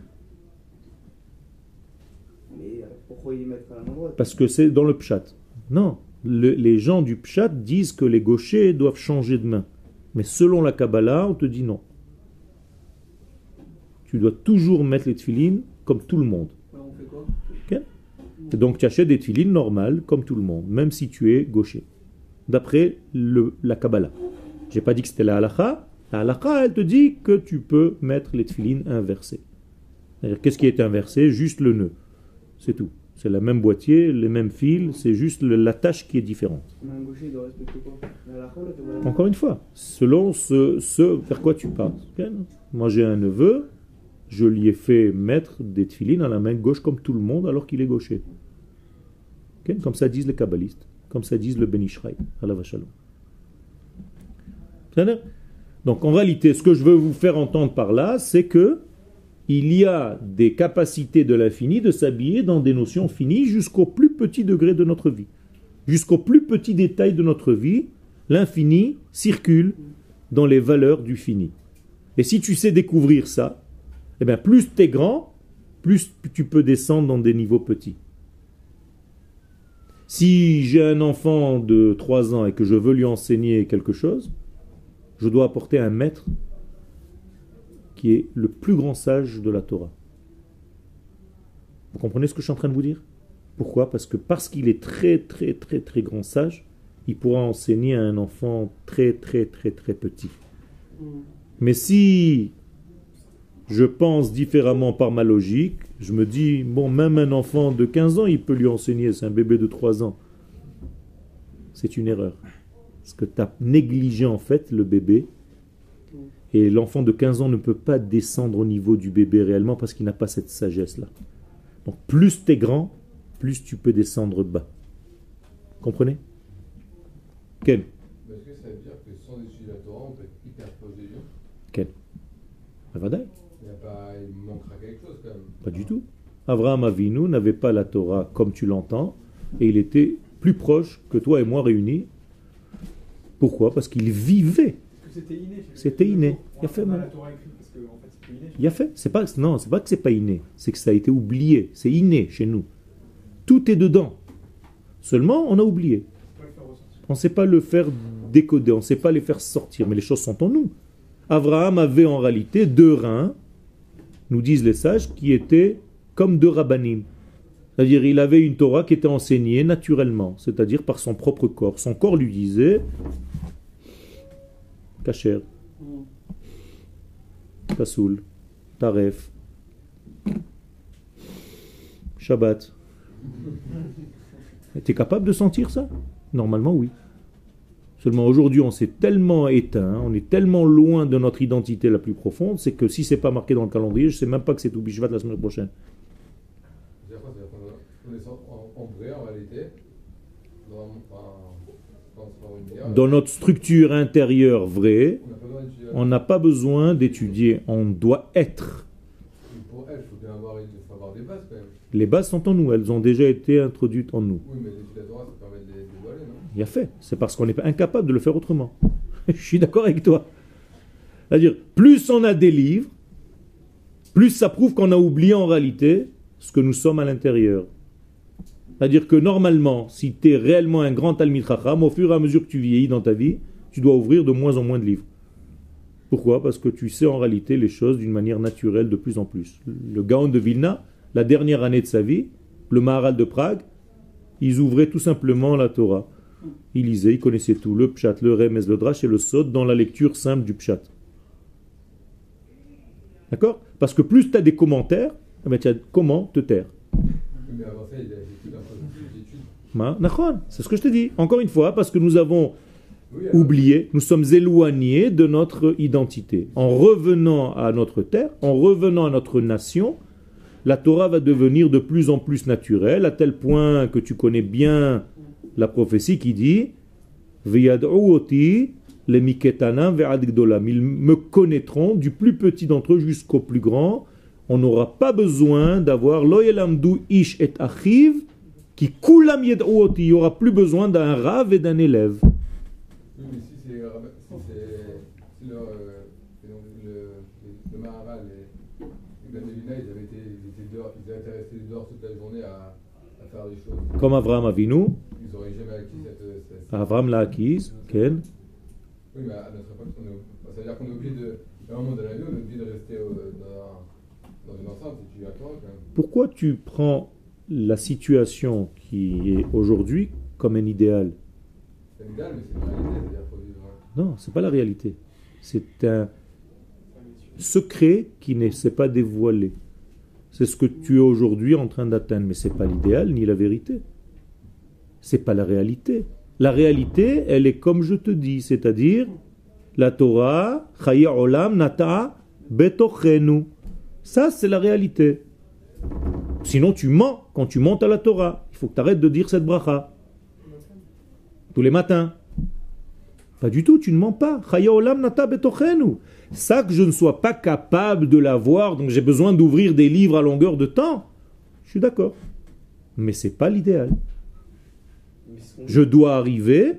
Mais pourquoi ils mettent à la main droite? Parce que c'est dans le pshat. Non, le- les gens du pshat disent que les gauchers doivent changer de main. Mais selon la Kabbalah, on te dit non. Tu dois toujours mettre les tefilines comme tout le monde. Ouais, on fait quoi? Et donc tu achètes des tefilines normales comme tout le monde, même si tu es gaucher. D'après la Kabbalah. J'ai pas dit que c'était la halakha. La halakha, elle te dit que tu peux mettre les tefilines inversées. Qu'est-ce qui est inversé? Juste le nœud. C'est tout. C'est le même boîtier, les mêmes fils, c'est juste la tâche qui est différente. La la Encore une fois, selon ce, ce vers quoi tu parles. Ok? Moi j'ai un neveu, je lui ai fait mettre des tefilines à la main gauche comme tout le monde alors qu'il est gaucher. Comme ça disent les kabbalistes, comme ça disent le Benishraï, à la. Donc en réalité, ce que je veux vous faire entendre par là, c'est que il y a des capacités de l'infini de s'habiller dans des notions finies jusqu'au plus petit degré de notre vie. Jusqu'au plus petit détail de notre vie, l'infini circule dans les valeurs du fini. Et si tu sais découvrir ça, eh bien plus tu es grand, plus tu peux descendre dans des niveaux petits. Si j'ai un enfant de 3 ans et que je veux lui enseigner quelque chose, je dois apporter un maître qui est le plus grand sage de la Torah. Vous comprenez ce que je suis en train de vous dire? Pourquoi? Parce que parce qu'il est très très très très grand sage, il pourra enseigner à un enfant très très très très petit. Mais si je pense différemment par ma logique, je me dis, bon, même un enfant de 15 ans, il peut lui enseigner, c'est un bébé de 3 ans. C'est une erreur. Parce que tu as négligé en fait le bébé. Et l'enfant de 15 ans ne peut pas descendre au niveau du bébé réellement parce qu'il n'a pas cette sagesse-là. Donc plus tu es grand, plus tu peux descendre bas. Comprenez? Ken Est-ce que ça veut dire que sans étudier la Torah, on peut hyper proche de Dieu Ken Avadai il, y a pas, il manquera quelque chose quand même. Pas du tout. Abraham Avinu n'avait pas la Torah comme tu l'entends, et il était plus proche que toi et moi réunis. Pourquoi? Parce qu'il vivait. C'était inné. Il a fait. Il a fait. C'est pas non, c'est pas que c'est pas inné, c'est que ça a été oublié. C'est inné chez nous. Tout est dedans. Seulement, on a oublié. On ne sait pas le faire décoder, on ne sait pas les faire sortir, mais les choses sont en nous. Abraham avait en réalité deux reins, nous disent les sages, qui étaient comme deux rabbinim. C'est-à-dire il avait une Torah qui était enseignée naturellement, c'est-à-dire par son propre corps. Son corps lui disait Kacher, Pasoul, Taref, Shabbat. Tu es capable de sentir ça? Normalement, oui. Seulement aujourd'hui, on s'est tellement éteint, on est tellement loin de notre identité la plus profonde, c'est que si c'est pas marqué dans le calendrier, je sais même pas que c'est tout Bishvat la semaine prochaine. Dans, notre structure intérieure vraie, on n'a pas besoin d'étudier. on doit être. Les bases sont en nous, elles ont déjà été introduites en nous. Oui, mais C'est parce qu'on est incapable de le faire autrement. [laughs] Je suis d'accord avec toi. C'est-à-dire, plus on a des livres, plus ça prouve qu'on a oublié en réalité ce que nous sommes à l'intérieur. C'est-à-dire que normalement, si tu es réellement un grand Talmid au fur et à mesure que tu vieillis dans ta vie, tu dois ouvrir de moins en moins de livres. Pourquoi? Parce que tu sais en réalité les choses d'une manière naturelle de plus en plus. Le Gaon de Vilna, la dernière année de sa vie, le Maharal de Prague, ils ouvraient tout simplement la Torah. Ils lisaient, ils connaissaient tout, le Pshat, le Remez, le Drash et le Sod dans la lecture simple du Pshat. D'accord? Parce que plus tu as des commentaires, eh ben, tu as comment te taire? Il C'est ce que je te dis. Encore une fois, parce que nous avons oublié, nous sommes éloignés de notre identité. En revenant à notre terre, en revenant à notre nation, la Torah va devenir de plus en plus naturelle, à tel point que tu connais bien la prophétie qui dit V'yad'uoti le miketanam ve'ad gdolam. Ils me connaîtront du plus petit d'entre eux jusqu'au plus grand. On n'aura pas besoin d'avoir loyelamdu ish et achiv qui kulam yad'uoti. Il n'y aura plus besoin d'un rave et d'un élève. Oui, mais si c'est rabbin- si c'est si le, euh, et donc le, le, le Maharal et, et Levina, ils avaient été, ils étaient dehors, ils avaient été restés dehors toute la journée à, à faire des choses. Comme Avraham Avinu, Cette- Avraham l'a acquise, Ken. Oui, mais à notre époque, on est, ça veut dire qu'on est obligé de, à un moment de la vie, on est obligé de rester euh, dans, dans une enceinte et tu quand même. Pourquoi tu prends la situation qui est aujourd'hui comme un idéal? C'est un idéal, mais c'est une réalité, c'est-à-dire faut vivre. hein. Non, c'est pas la réalité. C'est un secret qui ne s'est pas dévoilé. C'est ce que tu es aujourd'hui en train d'atteindre, mais c'est pas l'idéal ni la vérité. C'est pas la réalité. La réalité, elle est comme je te dis, c'est-à-dire la Torah, Chaya Olam Nata Betochenu. Ça, c'est la réalité. Sinon, tu mens quand tu montes à la Torah. Il faut que tu arrêtes de dire cette bracha. Tous les matins. Pas du tout, tu ne mens pas. Chaya Olam Nata Betochenu. Ça que je ne sois pas capable de l'avoir, donc j'ai besoin d'ouvrir des livres à longueur de temps. Je suis d'accord. Mais c'est pas l'idéal. Je dois arriver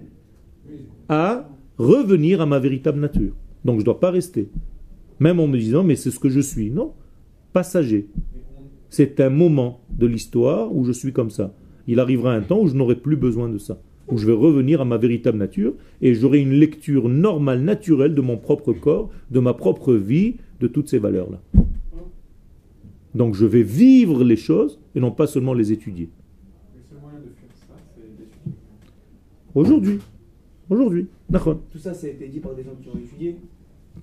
à revenir à ma véritable nature. Donc je ne dois pas rester. Même en me disant, mais c'est ce que je suis. Non, passager. C'est un moment de l'histoire où je suis comme ça. Il arrivera un temps où je n'aurai plus besoin de ça. Où je vais revenir à ma véritable nature et j'aurai une lecture normale, naturelle de mon propre corps, de ma propre vie, de toutes ces valeurs-là. Donc je vais vivre les choses et non pas seulement les étudier. Le seul moyen de fuir ça, c'est d'étudier. Aujourd'hui. Aujourd'hui. D'accord. Tout ça, ça a été dit par des gens qui ont étudié.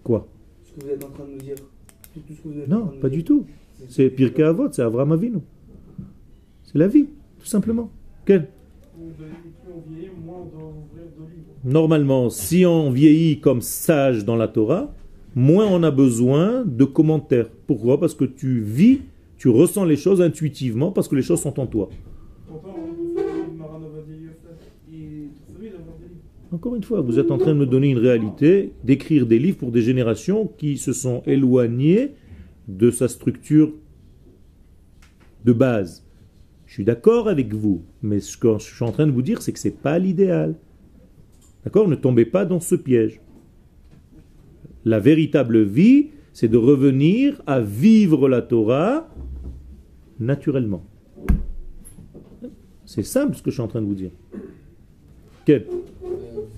Quoi? Ce que vous êtes en train de nous dire. Tout, tout ce que vous êtes en Non, train de nous pas dire. du tout. C'est Pirkei Avot, c'est Avram Avinu. C'est la vie, tout simplement. Quel? Plus on vieillit, moins on doit ouvrir de livres. Normalement, si on vieillit comme sage dans la Torah, moins on a besoin de commentaires. Pourquoi? Parce que tu vis, tu ressens les choses intuitivement, parce que les choses sont en toi. Pourtant, on fait Maranova Yosef. Il trouve d'avoir des livres. Encore une fois, vous êtes en train de me donner une réalité, d'écrire des livres pour des générations qui se sont éloignées de sa structure de base. Je suis d'accord avec vous, mais ce que je suis en train de vous dire, c'est que ce n'est pas l'idéal. D'accord? Ne tombez pas dans ce piège. La véritable vie, c'est de revenir à vivre la Torah naturellement. C'est simple ce que je suis en train de vous dire. Quel?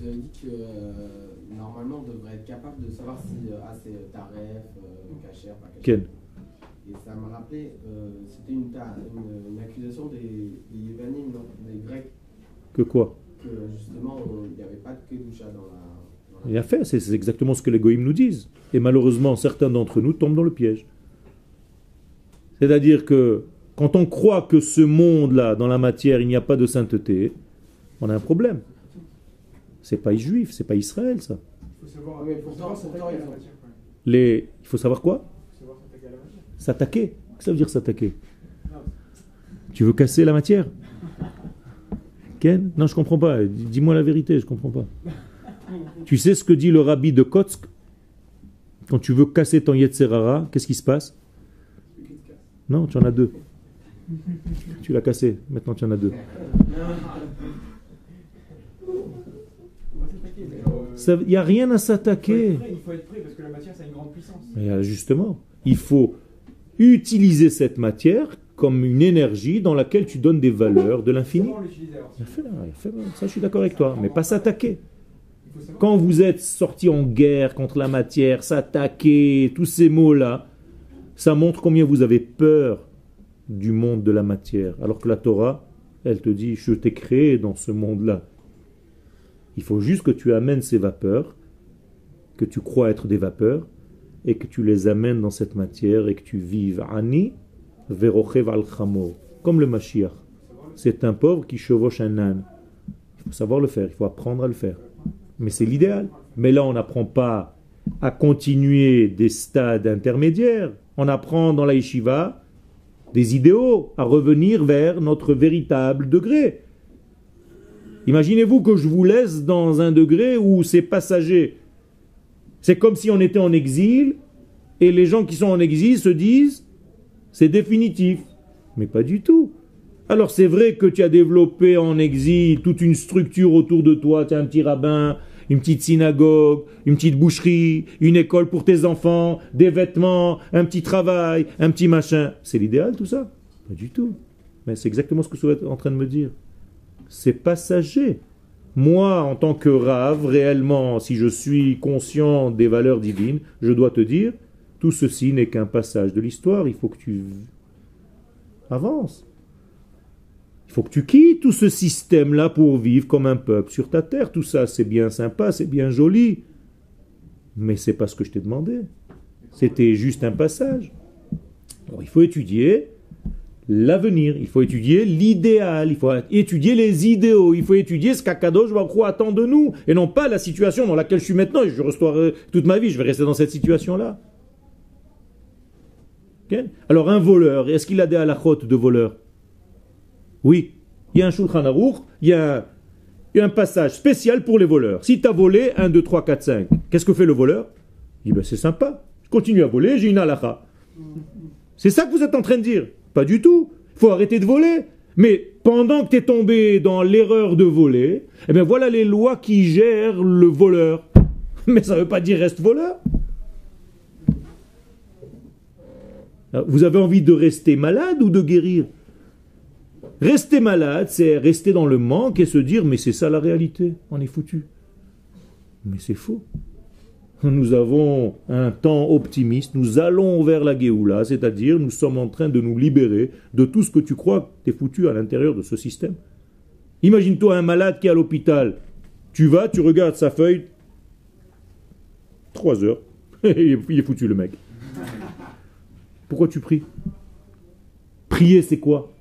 C'est-à-dire Vous avez dit que euh, normalement on devrait être capable de savoir si euh, ah, c'est taref, euh, cachère, pas cachère. Et ça m'a rappelé, euh, c'était une, une, une accusation des, des Yévanim, non, des Grecs, Que quoi? Que justement il n'y avait pas de Kedusha dans la. la- Bien fait, c'est c'est exactement ce que les goïms nous disent. Et malheureusement, certains d'entre nous tombent dans le piège. C'est-à-dire que quand on croit que ce monde-là, dans la matière, il n'y a pas de sainteté, on a un problème. C'est pas juif, c'est pas Israël, ça. Il faut savoir, Mais pourtant- pourtant, ils ont-. Les... Il faut savoir quoi? S'attaquer. Qu'est-ce que ça veut dire s'attaquer? Tu veux casser la matière? Ken? Non, je comprends pas. Dis-moi la vérité, je comprends pas. Tu sais ce que dit le rabbi de Kotsk? Quand tu veux casser ton Yetzerara, qu'est-ce qui se passe? Non, tu en as deux. Tu l'as cassé, maintenant tu en as deux. On va s'attaquer. mais, euh, Ça- Il n'y a rien à s'attaquer. Il faut être prêt parce que la matière, ça a une grande puissance. Mais euh, justement, il faut utiliser cette matière comme une énergie dans laquelle tu donnes des valeurs de l'infini. Ça, je suis d'accord avec toi, mais pas s'attaquer. Quand vous êtes sorti en guerre contre la matière, s'attaquer, tous ces mots-là, ça montre combien vous avez peur du monde de la matière. Alors que la Torah, elle te dit, je t'ai créé dans ce monde-là. Il faut juste que tu amènes ces vapeurs, que tu crois être des vapeurs, et que tu les amènes dans cette matière et que tu vives. Ani verochev al comme le Mashiach. C'est un pauvre qui chevauche un âne. Il faut savoir le faire, il faut apprendre à le faire. Mais c'est l'idéal. Mais là, on n'apprend pas à continuer des stades intermédiaires. On apprend dans la yeshiva des idéaux, à revenir vers notre véritable degré. Imaginez-vous que je vous laisse dans un degré où c'est passager. C'est comme si on était en exil et les gens qui sont en exil se disent c'est définitif. Mais pas du tout. Alors c'est vrai que tu as développé en exil toute une structure autour de toi, tu as un petit rabbin, une petite synagogue, une petite boucherie, une école pour tes enfants, des vêtements, un petit travail, un petit machin. C'est l'idéal tout ça? Pas du tout. Mais c'est exactement ce que vous êtes en train de me dire. C'est passager. Moi, en tant que rave, réellement, si je suis conscient des valeurs divines, je dois te dire, tout ceci n'est qu'un passage de l'histoire. Il faut que tu avances. Il faut que tu quittes tout ce système-là pour vivre comme un peuple sur ta terre. Tout ça, c'est bien sympa, c'est bien joli. Mais c'est pas ce que je t'ai demandé. C'était juste un passage. Il faut étudier l'avenir, il faut étudier l'idéal, il faut étudier les idéaux, il faut étudier ce qu'Akadosh Baruch attend de nous, et non pas la situation dans laquelle je suis maintenant, et je resterai toute ma vie, je vais rester dans cette situation-là. Alors un voleur, est-ce qu'il a des halachot de voleur? Oui. Il y a un Shulchan Aruch, il y a un, passage spécial pour les voleurs. Si tu as volé 1, 2, 3, 4, 5, qu'est-ce que fait le voleur? Il dit, ben, c'est sympa, je continue à voler, j'ai une halacha. C'est ça que vous êtes en train de dire? Pas du tout. Il faut arrêter de voler. Mais pendant que tu es tombé dans l'erreur de voler, eh bien voilà les lois qui gèrent le voleur. [laughs] Mais ça ne veut pas dire reste voleur. Alors, Vous avez envie de rester malade ou de guérir? Rester malade, c'est rester dans le manque et se dire mais c'est ça la réalité, on est foutu. Mais c'est faux. Nous avons un temps optimiste, nous allons vers la Géoula, c'est-à-dire nous sommes en train de nous libérer de tout ce que tu crois que tu es foutu à l'intérieur de ce système. Imagine-toi un malade qui est à l'hôpital. Tu vas, tu regardes sa feuille, trois heures, [laughs] il est foutu le mec. Pourquoi tu pries? Prier, c'est quoi?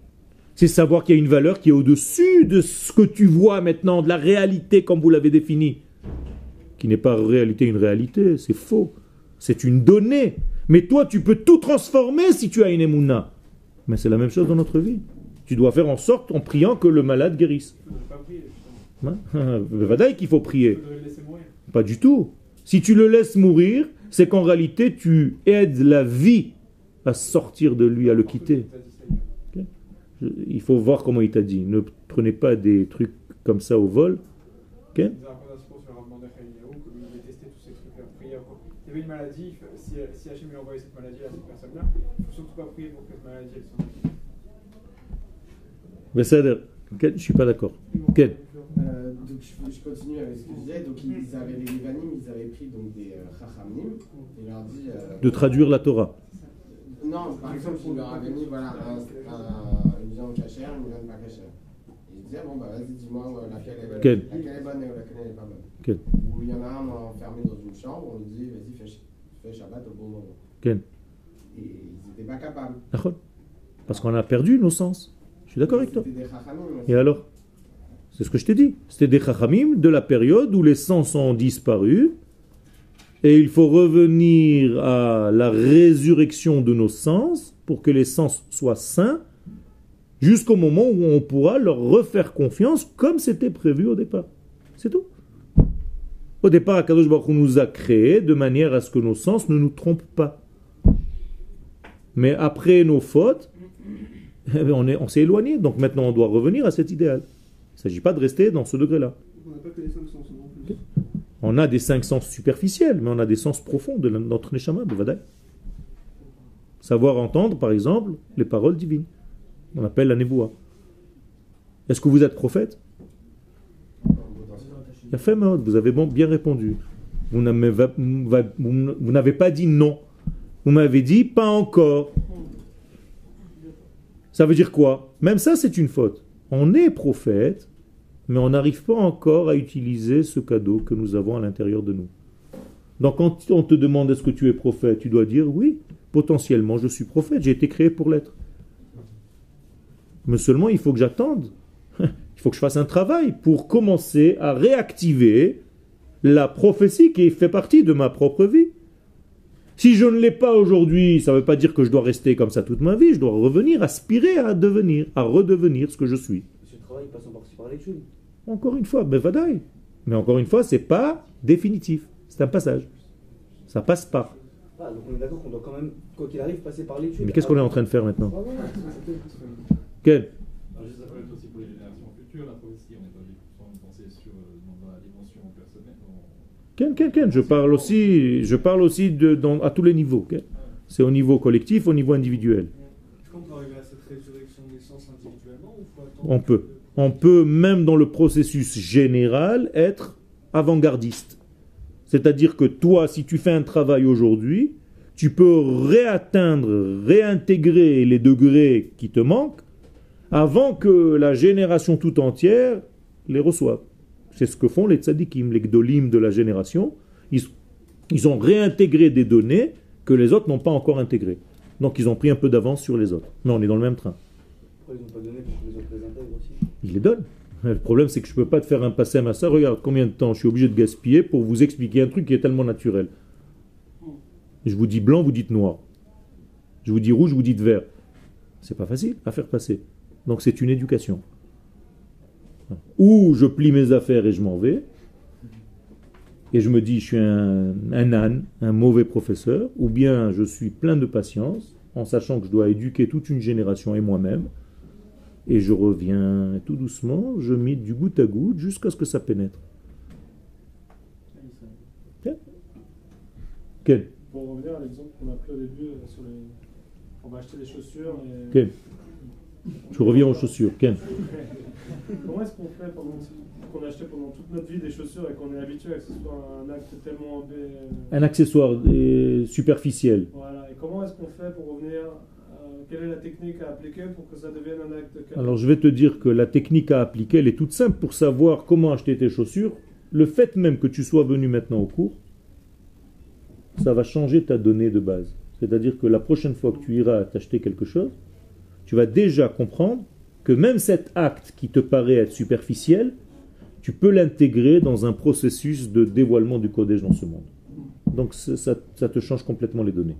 C'est savoir qu'il y a une valeur qui est au-dessus de ce que tu vois maintenant, de la réalité comme vous l'avez définie qui n'est pas en réalité une réalité, c'est faux. C'est une donnée. Mais toi, tu peux tout transformer si tu as une émouna. Mais c'est la même chose dans notre vie. Tu dois faire en sorte, en priant, que le malade guérisse. Il ne faudrait pas prier, justement. Hein [laughs] Vadaï qu'il faut prier. Pas du tout. Si tu le laisses mourir, c'est qu'en réalité, tu aides la vie à sortir de lui, à le quitter. Il faut voir comment il t'a dit. Ne prenez pas des trucs comme ça au vol. Il y avait une maladie, si, si Hachem lui envoyait cette maladie à cette personne-là, il ne faut surtout pas prier pour que cette maladie elle aille. Besséder. Ok, Je suis pas d'accord. Ils Quel Euh, donc je, je continue avec ce que je disais. Donc ils, ils avaient les Levanim, ils avaient pris donc des euh, Chachamim et leur dit. euh, De traduire la Torah. Non, par exemple, il leur avait mis voilà, un, un- une viande cachère, une viande pas cachère. Disait, bon, bah vas-y, dis-moi euh, laquelle est, Quelle laquelle est bonne et laquelle n'est pas bonne. Quelle Ou il y en a un enfermé dans une chambre, on lui dit, vas-y, fais, fais Shabbat au bon moment. Quelle Et ils n'étaient pas capables. D'accord Parce qu'on a perdu nos sens. Je suis d'accord avec toi. Des Chachamim. Et alors? C'est ce que je t'ai dit. C'était des chachamim de la période où les sens ont disparu. Et il faut revenir à la résurrection de nos sens pour que les sens soient sains jusqu'au moment où on pourra leur refaire confiance comme c'était prévu au départ. C'est tout. Au départ, Akadosh Baruch Hu nous a créés de manière à ce que nos sens ne nous trompent pas. Mais après nos fautes, eh bien, on est- on s'est éloigné. Donc maintenant, on doit revenir à cet idéal. Il ne s'agit pas de rester dans ce degré-là. On n'a pas que les 5 sens non plus. On a des cinq sens superficiels, mais on a des sens profonds de notre neshama, de Vadaï. Savoir entendre, par exemple, les paroles divines. On appelle la névoie. Est-ce que vous êtes prophète? Vous avez bien répondu. Vous n'avez pas dit non. Vous m'avez dit pas encore. Ça veut dire quoi? Même ça, c'est une faute. On est prophète, mais on n'arrive pas encore à utiliser ce cadeau que nous avons à l'intérieur de nous. Donc quand on te demande est-ce que tu es prophète, tu dois dire oui, potentiellement je suis prophète, j'ai été créé pour l'être. Mais seulement il faut que j'attende. [laughs] Il faut que je fasse un travail pour commencer à réactiver la prophétie qui fait partie de ma propre vie. Si je ne l'ai pas aujourd'hui, ça ne veut pas dire que je dois rester comme ça toute ma vie, je dois revenir, aspirer à devenir, à redevenir ce que je suis. Ce travail passe en partie par l'étude. Encore une fois, ben vadaï. Mais encore une fois, c'est pas définitif. C'est un passage. Ça passe pas. Ah, donc on est d'accord qu'on doit quand même, quoi qu'il arrive, passer par l'étude. Mais qu'est-ce qu'on est en train de faire maintenant? Ah, voilà. Quel Alors, juste ça peut être aussi pour les générations futures, la prophétie, on n'est pas obligé de penser sur, euh, dans la dimension personnelle. dans- Quel, quel, quel Je parle aussi, je parle aussi de, dans- à tous les niveaux. quel C'est au niveau collectif, au niveau individuel. Est-ce qu'on peut arriver à cette résurrection des sens individuellement ou faut attendre On peut. On peut, même dans le processus général, être avant-gardiste. C'est-à-dire que toi, si tu fais un travail aujourd'hui, tu peux réatteindre, réintégrer les degrés qui te manquent avant que la génération tout entière les reçoive. C'est ce que font les tzadikim, les gdolim de la génération. Ils, ils ont réintégré des données que les autres n'ont pas encore intégrées. Donc ils ont pris un peu d'avance sur les autres. Mais on est dans le même train. Pourquoi ils n'ont pas donné que les autres les intègrent aussi? Il les donne. Le problème, c'est que je ne peux pas te faire un passé à ça. Regarde combien de temps je suis obligé de gaspiller pour vous expliquer un truc qui est tellement naturel. Je vous dis blanc, vous dites noir. Je vous dis rouge, vous dites vert. C'est pas facile à faire passer. Donc c'est une éducation. Ou je plie mes affaires et je m'en vais. Et je me dis, je suis un, un âne, un mauvais professeur. Ou bien je suis plein de patience, en sachant que je dois éduquer toute une génération et moi-même. Et je reviens tout doucement, je mets du goutte à goutte jusqu'à ce que ça pénètre. Pour revenir à l'exemple qu'on a pris au début euh, sur les. On va acheter des chaussures et. Je reviens aux chaussures. Quel Comment est-ce qu'on fait pendant qu'on a acheté pendant toute notre vie des chaussures et qu'on est habitué à ce que ce soit un acte tellement Un accessoire euh, superficiel. Voilà. Et comment est-ce qu'on fait pour revenir euh, Quelle est la technique à appliquer pour que ça devienne un acte Alors je vais te dire que la technique à appliquer, elle est toute simple pour savoir comment acheter tes chaussures. Le fait même que tu sois venu maintenant au cours, ça va changer ta donnée de base. C'est-à-dire que la prochaine fois que tu iras t'acheter quelque chose, tu vas déjà comprendre que même cet acte qui te paraît être superficiel, tu peux l'intégrer dans un processus de dévoilement du codège dans ce monde. Donc ça, te change complètement les données.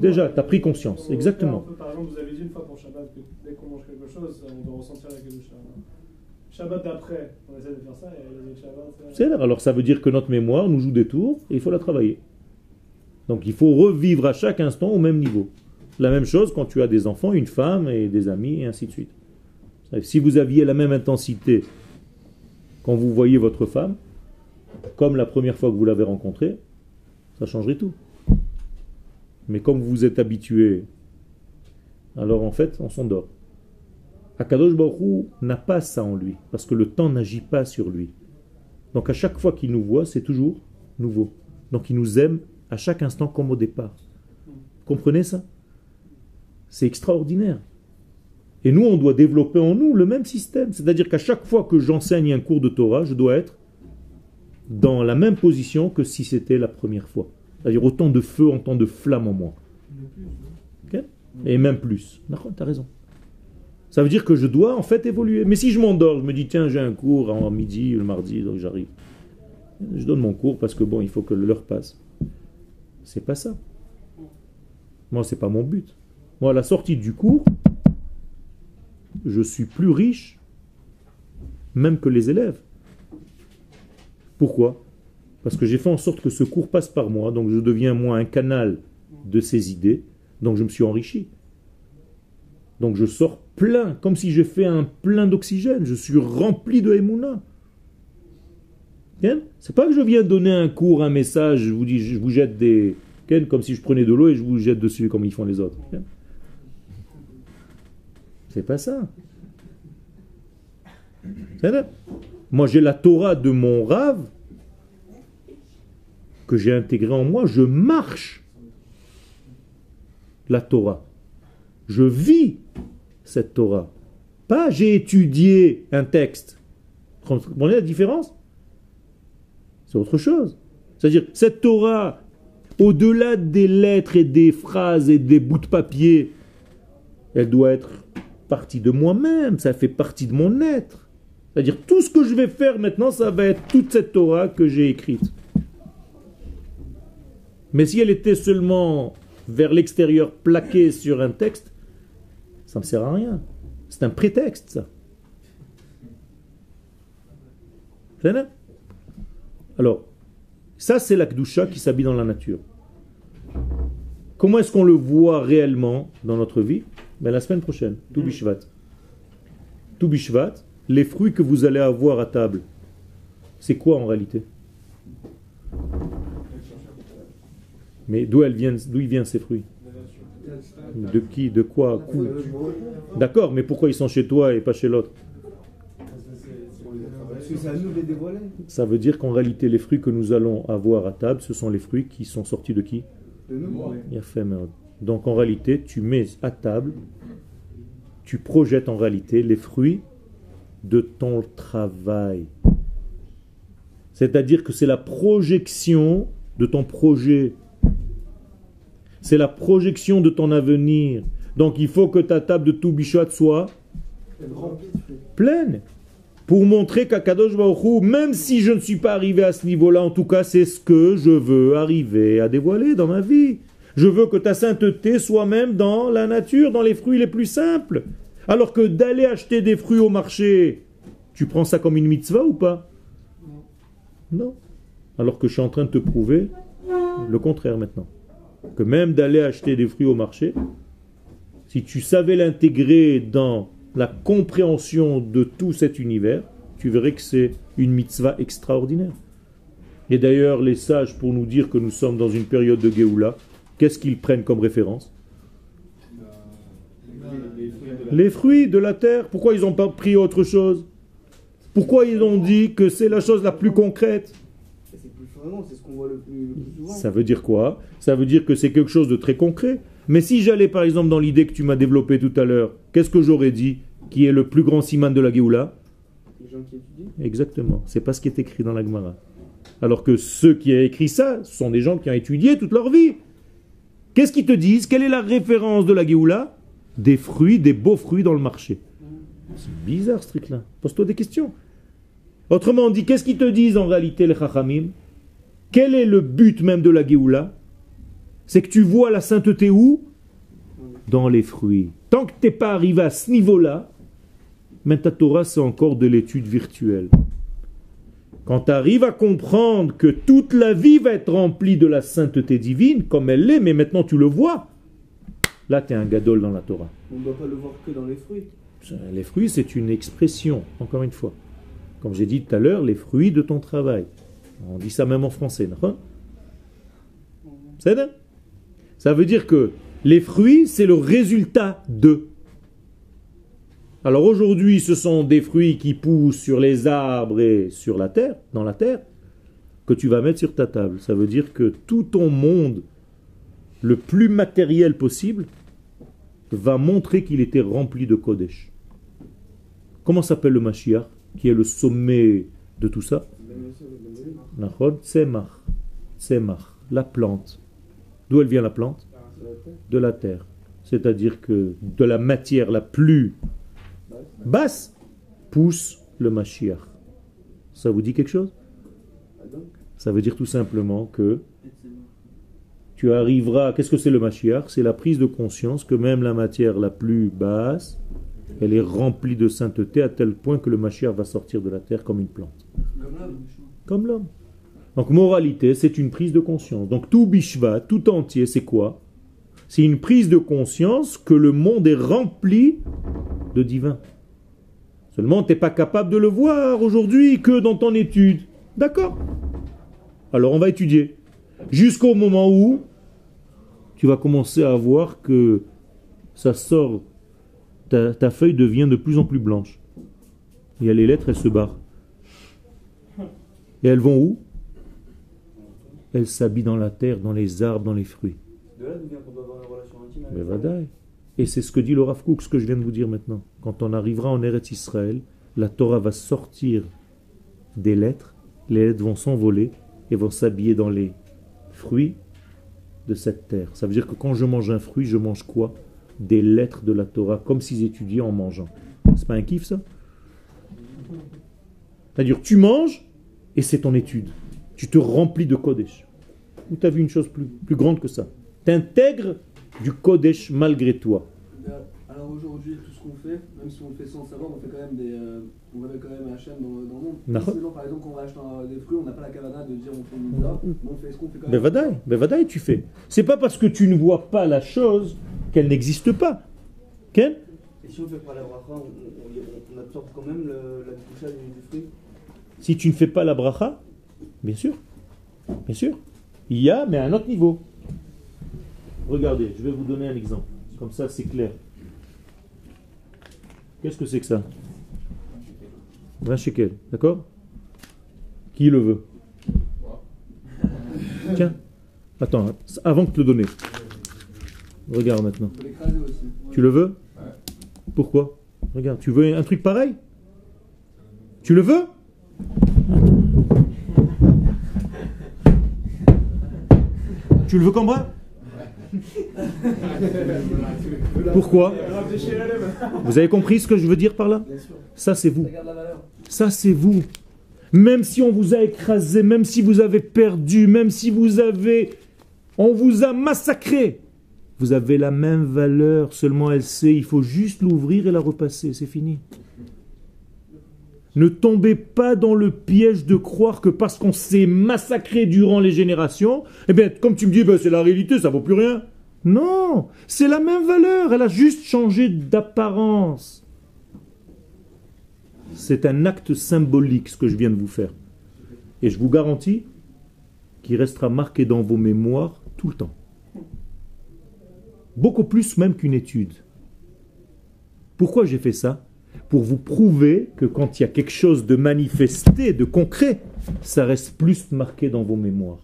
Déjà, euh, t'as pris conscience, on- on exactement. peu, par exemple, vous avez dit une fois pour Shabbat que dès qu'on mange quelque chose, on doit ressentir la kedusha. Shabbat d'après, on essaie de faire ça et Shabbat. C'est là. Alors ça veut dire que notre mémoire nous joue des tours et il faut la travailler. Donc il faut revivre à chaque instant au même niveau. La même chose quand tu as des enfants, une femme et des amis et ainsi de suite. Si vous aviez la même intensité quand vous voyez votre femme, comme la première fois que vous l'avez rencontrée, ça changerait tout. Mais comme vous êtes habitué, alors en fait on s'endort. Akadosh Baruch n'a pas ça en lui, parce que le temps n'agit pas sur lui. Donc à chaque fois qu'il nous voit, c'est toujours nouveau. Donc il nous aime à chaque instant comme au départ. Comprenez ça? C'est extraordinaire. Et nous, on doit développer en nous le même système. C'est-à-dire qu'à chaque fois que j'enseigne un cours de Torah, je dois être dans la même position que si c'était la première fois. C'est-à-dire autant de feu, autant de flamme en moi. Et même plus. D'accord, tu as raison. Ça veut dire que je dois en fait évoluer. Mais si je m'endors, je me dis tiens, j'ai un cours en midi, le mardi, donc j'arrive. Je donne mon cours parce que bon, il faut que l'heure passe. C'est pas ça. Moi, c'est pas mon but. Moi, à la sortie du cours, je suis plus riche même que les élèves. Pourquoi? Parce que j'ai fait en sorte que ce cours passe par moi, donc je deviens moi un canal de ces idées, donc je me suis enrichi. Donc je sors plein, comme si j'ai fait un plein d'oxygène, je suis rempli de Emouna. C'est pas que je viens donner un cours, un message, je vous dis, je vous jette des. Comme si je prenais de l'eau et je vous jette dessus comme ils font les autres. C'est pas ça. Moi, j'ai la Torah de mon rave que j'ai intégré en moi. Je marche la Torah. Je vis cette Torah. Pas j'ai étudié un texte. Vous comprenez la différence? C'est autre chose. C'est-à-dire, cette Torah, au-delà des lettres et des phrases et des bouts de papier, elle doit être partie de moi-même, ça fait partie de mon être. C'est-à-dire, tout ce que je vais faire maintenant, ça va être toute cette Torah que j'ai écrite. Mais si elle était seulement vers l'extérieur plaquée sur un texte, ça ne sert à rien. C'est un prétexte, ça. Alors, ça c'est l'akdusha qui s'habille dans la nature. Comment est-ce qu'on le voit réellement dans notre vie? Ben, La semaine prochaine, tout bishvat. Tout bishvat, les fruits que vous allez avoir à table, c'est quoi en réalité? Mais d'où viennent, d'où ils viennent ces fruits? De qui De quoi D'accord, mais pourquoi ils sont chez toi et pas chez l'autre? Ça veut dire qu'en réalité, les fruits que nous allons avoir à table, ce sont les fruits qui sont sortis de qui? Donc en réalité, tu mets à table, tu projettes en réalité les fruits de ton travail. C'est-à-dire que c'est la projection de ton projet. C'est la projection de ton avenir. Donc il faut que ta table de tout soit pleine. Pour montrer qu'Akadosh Baruch même si je ne suis pas arrivé à ce niveau-là, en tout cas, c'est ce que je veux arriver à dévoiler dans ma vie. Je veux que ta sainteté soit même dans la nature, dans les fruits les plus simples. Alors que d'aller acheter des fruits au marché, tu prends ça comme une mitzvah ou pas? Non. Alors que je suis en train de te prouver le contraire maintenant. Que même d'aller acheter des fruits au marché, si tu savais l'intégrer dans la compréhension de tout cet univers, tu verrais que c'est une mitzvah extraordinaire. Et d'ailleurs, les sages, pour nous dire que nous sommes dans une période de Géoula, qu'est-ce qu'ils prennent comme référence les fruits de la terre, pourquoi ils n'ont pas pris autre chose? Pourquoi ils ont dit que c'est la chose la plus concrète? Ça veut dire quoi? Ça veut dire que c'est quelque chose de très concret. Mais si j'allais par exemple dans l'idée que tu m'as développée tout à l'heure, qu'est-ce que j'aurais dit Qui est le plus grand siman de la Géoula? Exactement. C'est pas ce qui est écrit dans la Gemara. Alors que ceux qui ont écrit ça sont des gens qui ont étudié toute leur vie. Qu'est-ce qu'ils te disent? Quelle est la référence de la Géoula? Des fruits, des beaux fruits dans le marché. C'est bizarre ce truc-là. Pose-toi des questions. Autrement dit, qu'est-ce qu'ils te disent en réalité les Chachamim? Quel est le but même de la Géoula? C'est que tu vois la sainteté où? Dans les fruits. Tant que tu n'es pas arrivé à ce niveau-là, même ta Torah, c'est encore de l'étude virtuelle. Quand tu arrives à comprendre que toute la vie va être remplie de la sainteté divine, comme elle l'est, mais maintenant tu le vois, Là, tu es un gadol dans la Torah. On ne doit pas le voir que dans les fruits. Les fruits, c'est une expression, encore une fois. Comme j'ai dit tout à l'heure, les fruits de ton travail. On dit ça même en français, non Ça veut dire que les fruits, c'est le résultat de. Alors aujourd'hui, ce sont des fruits qui poussent sur les arbres et sur la terre, dans la terre, que tu vas mettre sur ta table. Ça veut dire que tout ton monde, le plus matériel possible, va montrer qu'il était rempli de Kodesh. Comment s'appelle le Mashiach, qui est le sommet de tout ça? Nachon, Tzemach. Tzemach, la plante. D'où elle vient la plante? De la terre. C'est-à-dire que de la matière la plus basse pousse le Mashiach. Ça vous dit quelque chose? Ça veut dire tout simplement que tu arriveras. Qu'est-ce que c'est le Mashiach? C'est la prise de conscience que même la matière la plus basse, elle est remplie de sainteté à tel point que le Mashiach va sortir de la terre comme une plante. Comme l'homme. Donc, moralité, c'est une prise de conscience. Donc, tout Bishva, tout entier, c'est quoi? C'est une prise de conscience que le monde est rempli de divin. Seulement, tu n'es pas capable de le voir aujourd'hui que dans ton étude. D'accord? Alors, on va étudier. Jusqu'au moment où tu vas commencer à voir que ça sort, ta, ta feuille devient de plus en plus blanche. Il y a les lettres, elles se barrent. Et elles vont où? Elles s'habillent dans la terre, dans les arbres, dans les fruits. De là, d'où vient qu'on doit avoir une relation intime avec Mais Dieu. vadaï. Et c'est ce que dit le Rav ce que je viens de vous dire maintenant. Quand on arrivera en Eretz Israël, la Torah va sortir des lettres, les lettres vont s'envoler et vont s'habiller dans les fruits de cette terre. Ça veut dire que quand je mange un fruit, je mange quoi? Des lettres de la Torah, comme s'ils étudiaient en mangeant. C'est pas un kiff ça? C'est-à-dire tu manges et c'est ton étude. Tu te remplis de Kodesh. Ou tu as vu une chose plus, plus grande que ça? Tu intègres du Kodesh malgré toi. Euh, Alors aujourd'hui, tout ce qu'on fait, même si on le fait sans savoir, on fait quand même des, euh, on révèle quand même Hachem dans, dans le monde. Par exemple, quand on va acheter un- des fruits, on n'a pas la cavana de dire on fait une mitzvah, mais on fait ce qu'on fait quand Mais même. vadaï, mais vadaï, tu fais. C'est pas parce que tu ne vois pas la chose qu'elle n'existe pas. Ken? Et si on fait pas la bracha, on, on- on- on absorbe quand même le, la boucha du, du fruit? Si tu ne fais pas la bracha, bien sûr, bien sûr, il y a, mais à un autre niveau. Regardez, je vais vous donner un exemple. Comme ça, c'est clair. Qu'est-ce que c'est que ça? 20 shekels, d'accord? Qui le veut? Tiens, attends, avant de te le donner. Regarde maintenant. Tu le veux? Pourquoi? Regarde, tu veux un truc pareil? Tu le veux? [laughs] Tu le veux comme bras [laughs] Pourquoi Vous avez compris ce que je veux dire par là Ça, c'est vous. Ça c'est vous. Même si on vous a écrasé, même si vous avez perdu, même si vous avez... On vous a massacré. Vous avez la même valeur, seulement elle sait, il faut juste l'ouvrir et la repasser, c'est fini. Ne tombez pas dans le piège de croire que parce qu'on s'est massacré durant les générations, eh bien, comme tu me dis, ben, c'est la réalité, ça vaut plus rien. Non, c'est la même valeur, elle a juste changé d'apparence. C'est un acte symbolique ce que je viens de vous faire. Et je vous garantis qu'il restera marqué dans vos mémoires tout le temps. Beaucoup plus même qu'une étude. Pourquoi j'ai fait ça? Pour vous prouver que quand il y a quelque chose de manifesté, de concret, ça reste plus marqué dans vos mémoires.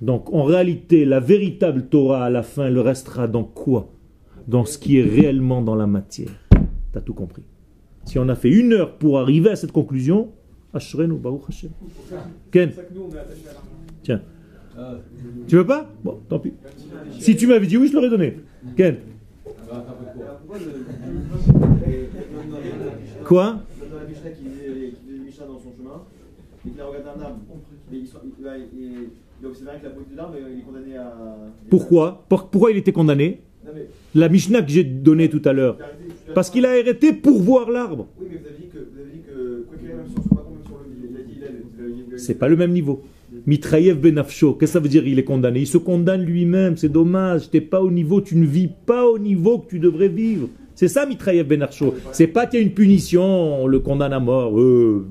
Donc en réalité, la véritable Torah à la fin, elle restera dans quoi? Dans ce qui est réellement dans la matière. T'as tout compris. Si on a fait une heure pour arriver à cette conclusion, Ashrenu, Baruch Hashem. Ken, tiens. Tu veux pas? Bon, tant pis. Si tu m'avais dit oui, je l'aurais donné. Ken, quoi? Pourquoi? Pour- Pourquoi il était condamné? La Mishnah que j'ai donnée tout à l'heure. Parce qu'il a arrêté pour voir l'arbre. C'est pas le même niveau. Mitraïev Benafsho, qu'est-ce que ça veut dire il est condamné? Il se condamne lui-même, c'est dommage, t'es pas au niveau, tu ne vis pas au niveau que tu devrais vivre. C'est ça Mitraïev Benafsho. C'est pas qu'il y a une punition, on le condamne à mort. Euh.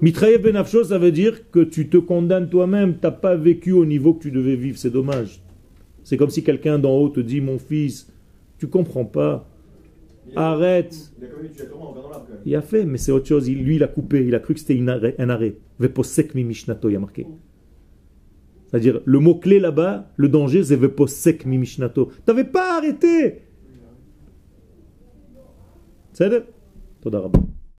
Benafsho, ça veut dire que tu te condamnes toi-même, t'as pas vécu au niveau que tu devais vivre, c'est dommage. C'est comme si quelqu'un d'en haut te dit, mon fils, Tu comprends pas. Arrête. Il a fait, mais c'est autre chose. Lui, il a coupé. Il a cru que c'était un arrêt. Veposek mi mishnato, il a marqué. C'est-à-dire, le mot-clé là-bas, le danger, c'est veposek mi mishnato. T'avais pas arrêté. C'est Toda.